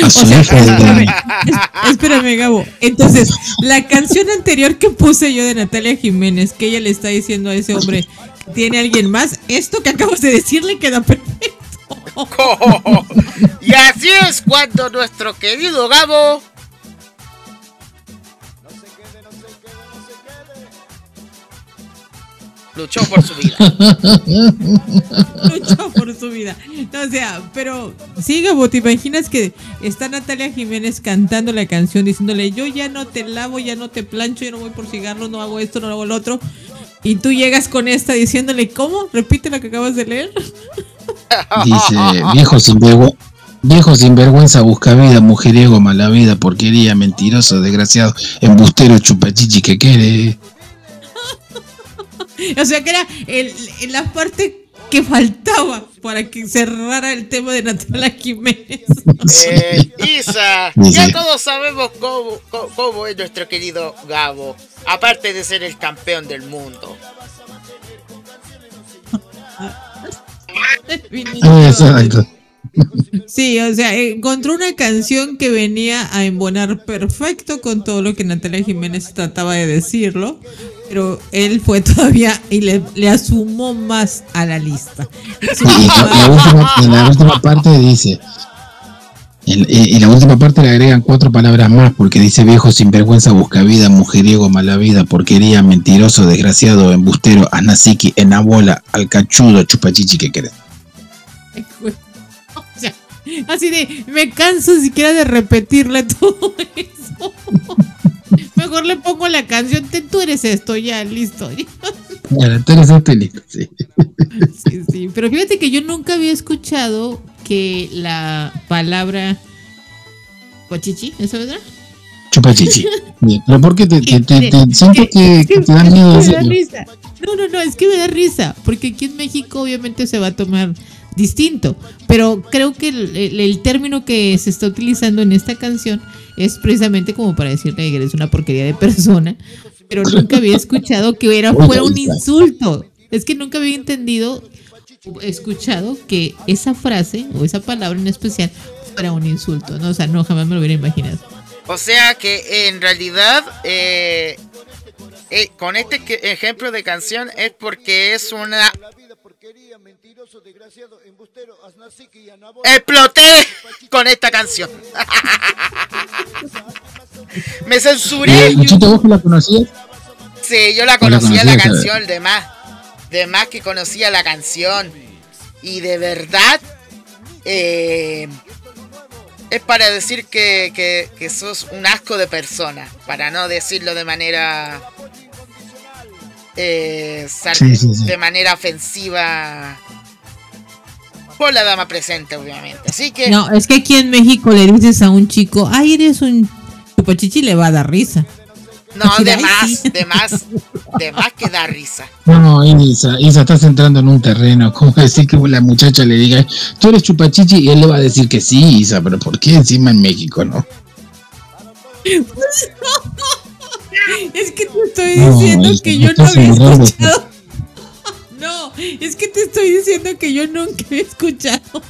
A su O sea, hija de- espérame, es- espérame, Gabo. Entonces, la canción anterior que puse yo de Natalia Jiménez, que ella le está diciendo a ese hombre tiene alguien más, esto que acabas de decirle queda perfecto. y así es cuando nuestro querido Gabo luchó por su vida. Luchó por su vida. No, o sea, pero sí, Gabo, ¿te imaginas que está Natalia Jiménez cantando la canción diciéndole, yo ya no te lavo, ya no te plancho, yo no voy por cigarros, no hago esto, no hago lo otro? Y tú llegas con esta diciéndole, ¿cómo? Repite lo que acabas de leer. Dice, viejo sinvergüenza, viejo sinvergüenza, busca vida, mujeriego, mala vida, porquería, mentiroso, desgraciado, embustero, chupachichi, ¿qué querés? O sea que era el, la parte que faltaba para que cerrara el tema de Natalia Jiménez. Eh, Isa, ya todos sabemos cómo, cómo- cómo es nuestro querido Gabo, aparte de ser el campeón del mundo. Exacto. Sí, o sea, encontró una canción que venía a embonar perfecto con todo lo que Natalia Jiménez trataba de decirlo, pero él fue todavía y le, le asumó más a la lista. Y la, última, en la última parte dice, en, en la última parte le agregan cuatro palabras más porque dice viejo sinvergüenza, busca vida, mujeriego, mala vida, porquería, mentiroso, desgraciado, embustero, asnaciqui, enabola, alcachudo, chupachichi, ¿qué querés? O sea, así de, me canso siquiera de repetirle todo eso. Mejor le pongo la canción, "Te- tú eres esto, ya, listo. Bueno, tú eres este listo, sí. Sí, sí, pero fíjate que yo nunca había escuchado que la palabra cochichi, ¿eso verdad? Chupachichi. Pero ¿por qué te, te, te- te- siento que, que te da miedo me da risa. No, no, no, es que me da risa, porque aquí en México obviamente se va a tomar distinto, pero creo que el, el- el término que se está utilizando en esta canción es precisamente como para decirle que eres una porquería de persona, pero nunca había escuchado que era, fuera un insulto. Es que nunca había entendido, escuchado que esa frase o esa palabra en especial fuera un insulto, ¿no? O sea, no, jamás me lo hubiera imaginado. O sea que en realidad eh, eh, con este ejemplo de canción es porque es una... Exploté con esta canción. Me censuré. Eh, Luchito, ¿vos que la conocías? Sí, yo la ¿Vos la conocía la canción, de más. De más que conocía la canción. Y de verdad, eh, es para decir que, que, que sos un asco de persona. Para no decirlo de manera. Eh, Sí, sí, sí. De manera ofensiva. por la dama presente, obviamente. Así que, No, es que aquí en México le dices a un chico, ay, eres un chupachichi, le va a dar risa. no, de más, de más, de más que da risa. No, Isa, Isa, estás entrando en un terreno. ¿Cómo decir que la muchacha le diga, tú eres chupachichi? Y él le va a decir que sí, Isa, pero ¿por qué encima en México, no? Es que te estoy diciendo que yo no había escuchado. No, es que te estoy diciendo que yo nunca he escuchado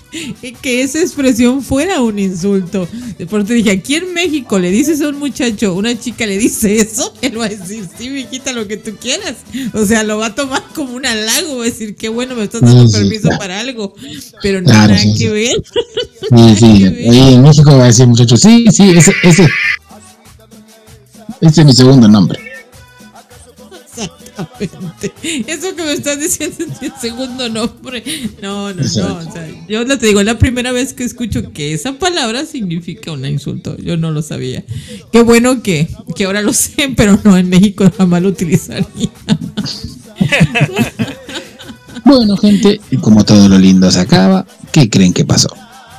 que esa expresión fuera un insulto. Por te dije, aquí en México le dices a un muchacho, una chica le dice eso, él va a decir, sí, mijita, lo que tú quieras. O sea, lo va a tomar como un halago, va a decir, qué bueno, me estás dando Sí, permiso claro. para algo. Pero no Claro, nada sí, que sí. ver. Sí, sí, ahí en México va a decir muchacho, sí, sí, ese, ese, ese es mi segundo nombre. Exactamente. Eso que me estás diciendo es el segundo nombre. No, no, no. Exacto. O sea, yo no te digo, es la primera vez que escucho que esa palabra significa un insulto. Yo no lo sabía. Qué bueno que, que ahora lo sé, pero no en México jamás lo utilizaría. Bueno, gente, y como todo lo lindo se acaba, ¿qué creen que pasó?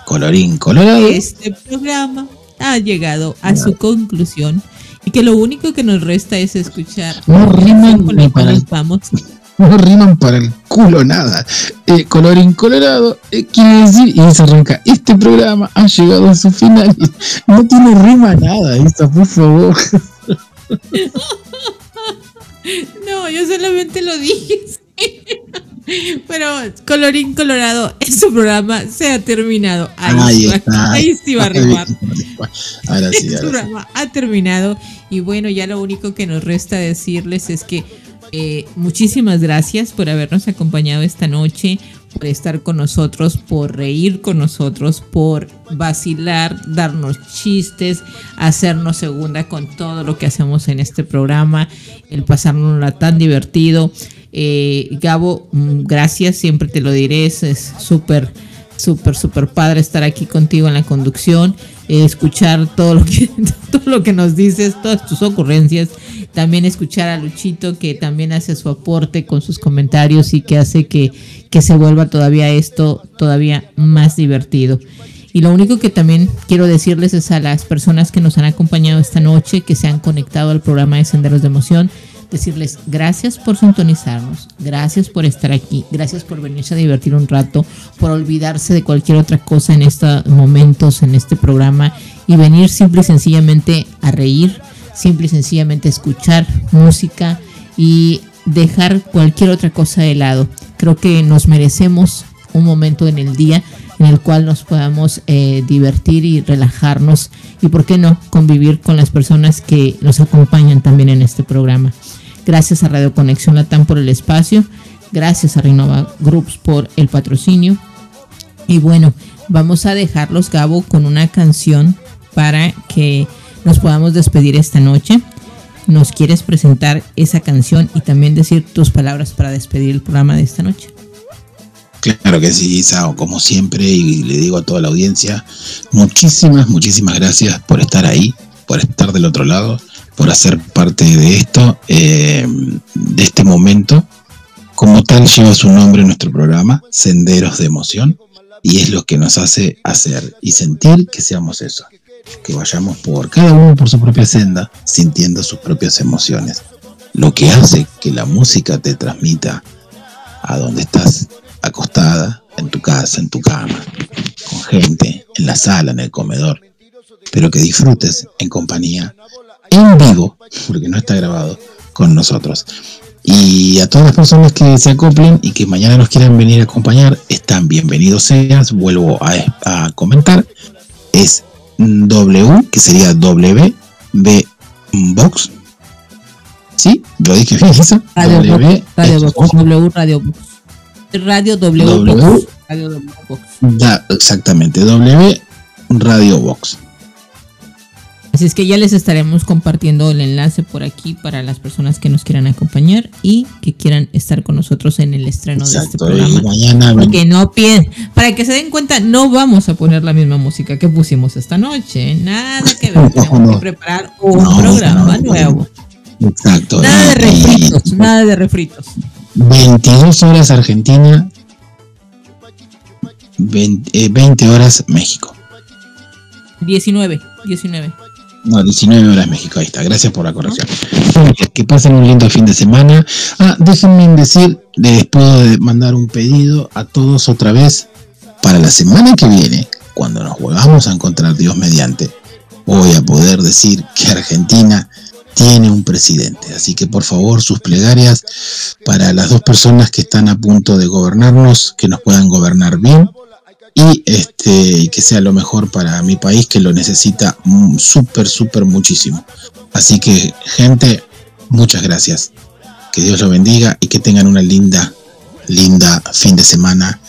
Colorín colorado. Este programa ha llegado a su conclusión y que lo único que nos resta es escuchar No riman con ni para el- vamos. No riman para el culo nada. Eh, colorín colorado eh, quiere decir, y se arranca, este programa ha llegado a su final. No tiene rima nada, Isa, por favor. No, yo solamente lo dije. sí. Pero colorín colorado, su programa se ha terminado. Ahí, Ahí sí, va, ahí sí va a rimar. Ahora sí, ahora sí. programa ha terminado y bueno, ya lo único que nos resta decirles es que eh, muchísimas gracias por habernos acompañado esta noche, por estar con nosotros, por reír con nosotros, por vacilar, darnos chistes, hacernos segunda con todo lo que hacemos en este programa, el pasárnosla tan divertido. Eh, Gabo, mm, gracias, siempre te lo diré, es súper súper, súper padre estar aquí contigo en la conducción, escuchar todo lo, que, todo lo que nos dices, todas tus ocurrencias, también escuchar a Luchito que también hace su aporte con sus comentarios y que hace que, que se vuelva todavía esto todavía más divertido. Y lo único que también quiero decirles es a las personas que nos han acompañado esta noche, que se han conectado al programa de Senderos de Emoción, decirles gracias por sintonizarnos, gracias por estar aquí, gracias por venirse a divertir un rato, por olvidarse de cualquier otra cosa en estos momentos, en este programa y venir simple y sencillamente a reír, simple y sencillamente a escuchar música y dejar cualquier otra cosa de lado. Creo que nos merecemos un momento en el día en el cual nos podamos eh, divertir y relajarnos y, por qué no, convivir con las personas que nos acompañan también en este programa. Gracias a Radio Conexión Latam por el espacio, gracias a Renova Groups por el patrocinio. Y bueno, vamos a dejarlos, Gabo, con una canción para que nos podamos despedir esta noche. ¿Nos quieres presentar esa canción y también decir tus palabras para despedir el programa de esta noche? Claro que sí, Sao, como siempre, y le digo a toda la audiencia, muchísimas, muchísimas gracias por estar ahí, por estar del otro lado, por hacer parte de esto, eh, de este momento. Como tal lleva su nombre nuestro programa, Senderos de Emoción, y es lo que nos hace hacer y sentir que seamos eso, que vayamos por cada uno por su propia senda, sintiendo sus propias emociones. Lo que hace que la música te transmita a donde estás acostada, en tu casa, en tu cama, con gente, en la sala, en el comedor, pero que disfrutes en compañía, en vivo, porque no está grabado, con nosotros. Y a todas las personas que se acoplen y que mañana nos quieran venir a acompañar, están bienvenidos seas, vuelvo a, a comentar, es W, que sería W, B, Box. ¿Sí? ¿Lo dije bien, Isa? Radio W, Radio Box, W Radio Box. Radio W, W. Box. Radio W Box. Da, exactamente, W Radio Box. Así es que ya les estaremos compartiendo el enlace por aquí para las personas que nos quieran acompañar y que quieran estar con nosotros en el estreno de este programa. mañana Porque no para que se den cuenta, no vamos a poner la misma música que pusimos esta noche. ¿eh? Nada que ver, tenemos No. que preparar un No, programa no, nuevo. Exacto. Nada de refritos, nada de refritos. 22 horas Argentina, 20, eh, 20 horas México. 19, 19. No, 19 horas México, ahí está. Gracias por la corrección. Que pasen un lindo fin de semana. Ah, déjenme decir, les puedo mandar un pedido a todos otra vez para la semana que viene, cuando nos volvamos a encontrar Dios mediante. Voy a poder decir que Argentina tiene un presidente. Así que por favor, sus plegarias para las dos personas que están a punto de gobernarnos, que nos puedan gobernar bien y este que sea lo mejor para mi país que lo necesita mm, súper súper muchísimo. Así que gente muchas gracias. Que Dios lo bendiga y que tengan una linda linda fin de semana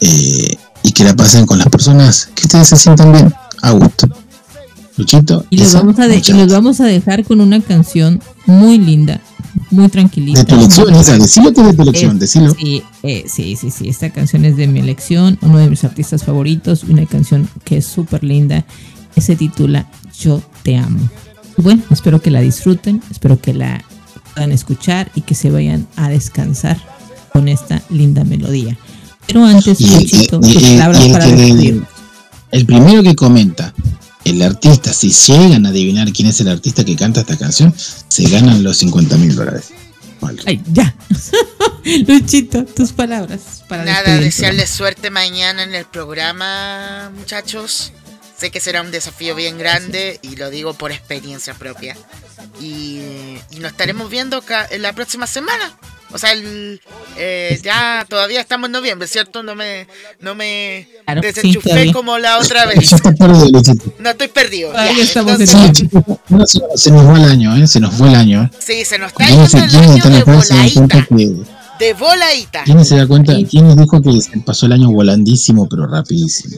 eh, y que la pasen con las personas que ustedes se sientan bien a gusto Luchito Y los, vamos a de- los vamos a dejar con una canción muy linda, muy tranquilita. de tu elección Isa, decilo que es de tu elección decilo Sí, eh, sí, sí, sí. Esta canción es de mi elección, uno de mis artistas favoritos, una canción que es súper linda. que Se titula Yo te amo. Y bueno, espero que la disfruten, espero que la puedan escuchar y que se vayan a descansar con esta linda melodía. Pero antes, Y- Luchito, y- tus palabras el para despedirnos. el primero que comenta el artista, si llegan a adivinar quién es el artista que canta esta canción, se ganan los 50 mil dólares. Ay, ya. Luchito, tus palabras para Nada, desearles suerte mañana en el programa, muchachos. Sé que será un desafío bien grande y lo digo por experiencia propia. Y, y nos estaremos viendo en la próxima semana. O sea, el, eh, ya todavía estamos en noviembre, ¿cierto? No me, no me Claro, desenchufé como la otra vez. No estoy perdido. Ya. Entonces, no, se, se nos fue el año, ¿eh? Se nos fue el año. ¿eh? sí, se nos está ¿Quiénes, yendo el año de voladita. que... De voladita. ¿Quiénes se dan cuenta? ¿Quiénes dijo que se pasó el año volandísimo, pero rapidísimo?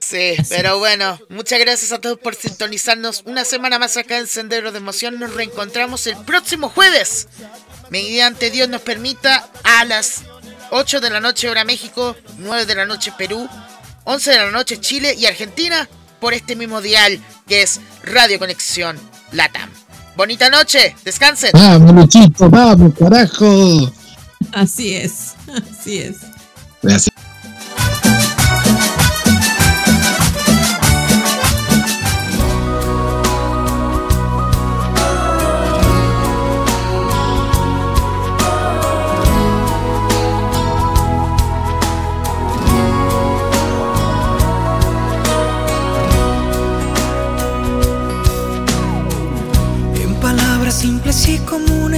Sí, pero bueno, muchas gracias a todos por sintonizarnos una semana más acá en Sendero de Emoción. Nos reencontramos el próximo jueves. Mediante Dios nos permita a las 8 de la noche hora México, 9 de la noche Perú, 11 de la noche Chile y Argentina por este mismo dial que es Radio Conexión Latam. Bonita noche, descansen. ¡Vamos, Luchito! ¡Vamos, carajo! Así es, así es. Gracias.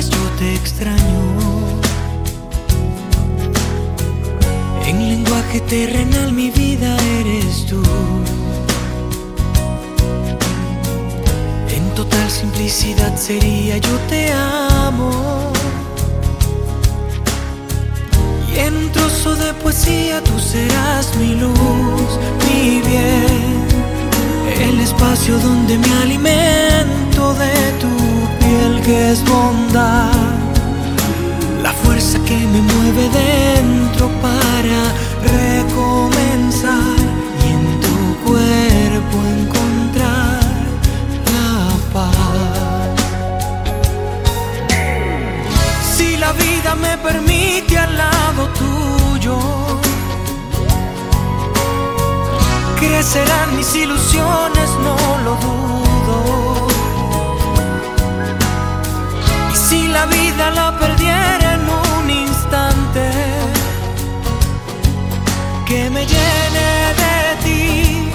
Comunes yo te extraño. En lenguaje terrenal mi vida eres tú. En total simplicidad sería yo te amo. Y en un trozo de poesía tú serás mi luz, mi bien el espacio donde me alimento de tu piel que es bondad, la fuerza que me mueve dentro para recomenzar y en tu cuerpo encontrar la paz. Si la vida me permite al lado tuyo, crecerán mis ilusiones, no lo dudo. Si la vida la perdiera en un instante, que me llene de ti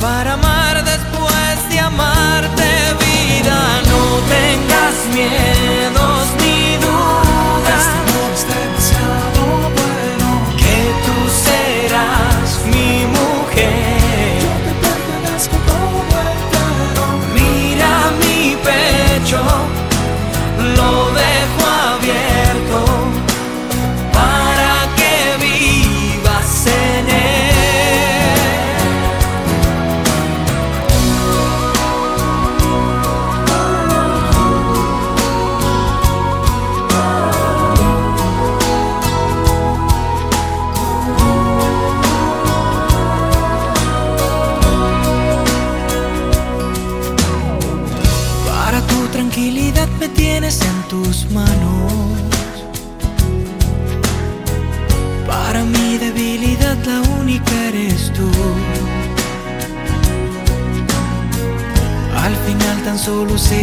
para amar después de amarte vida. No tengas miedos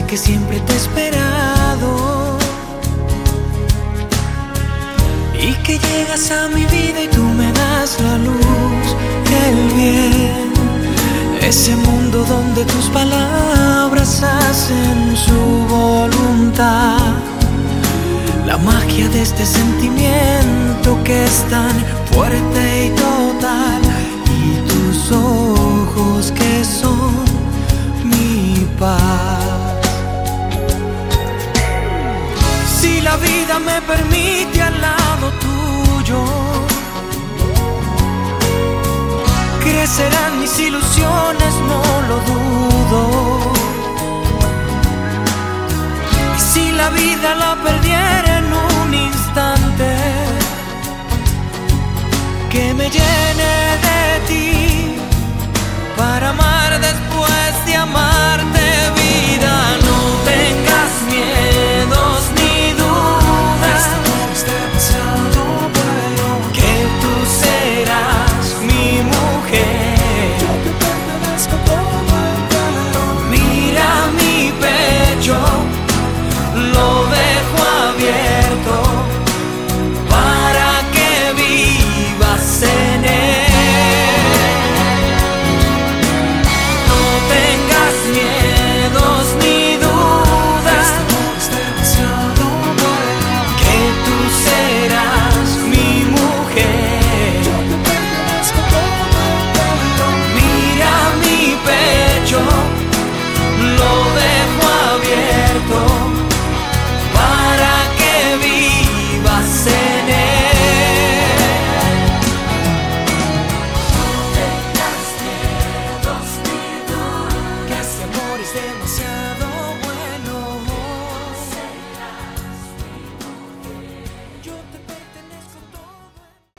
que siempre te he esperado. Y que llegas a mi vida y tú me das la luz y el bien. Ese mundo donde tus palabras hacen su voluntad. La magia de este sentimiento que es tan fuerte y total. Y tus ojos que son mi paz. la vida me permite al lado tuyo, crecerán mis ilusiones, no lo dudo. Y si la vida la perdiera en un instante, que me llene de ti para amar después de amarte.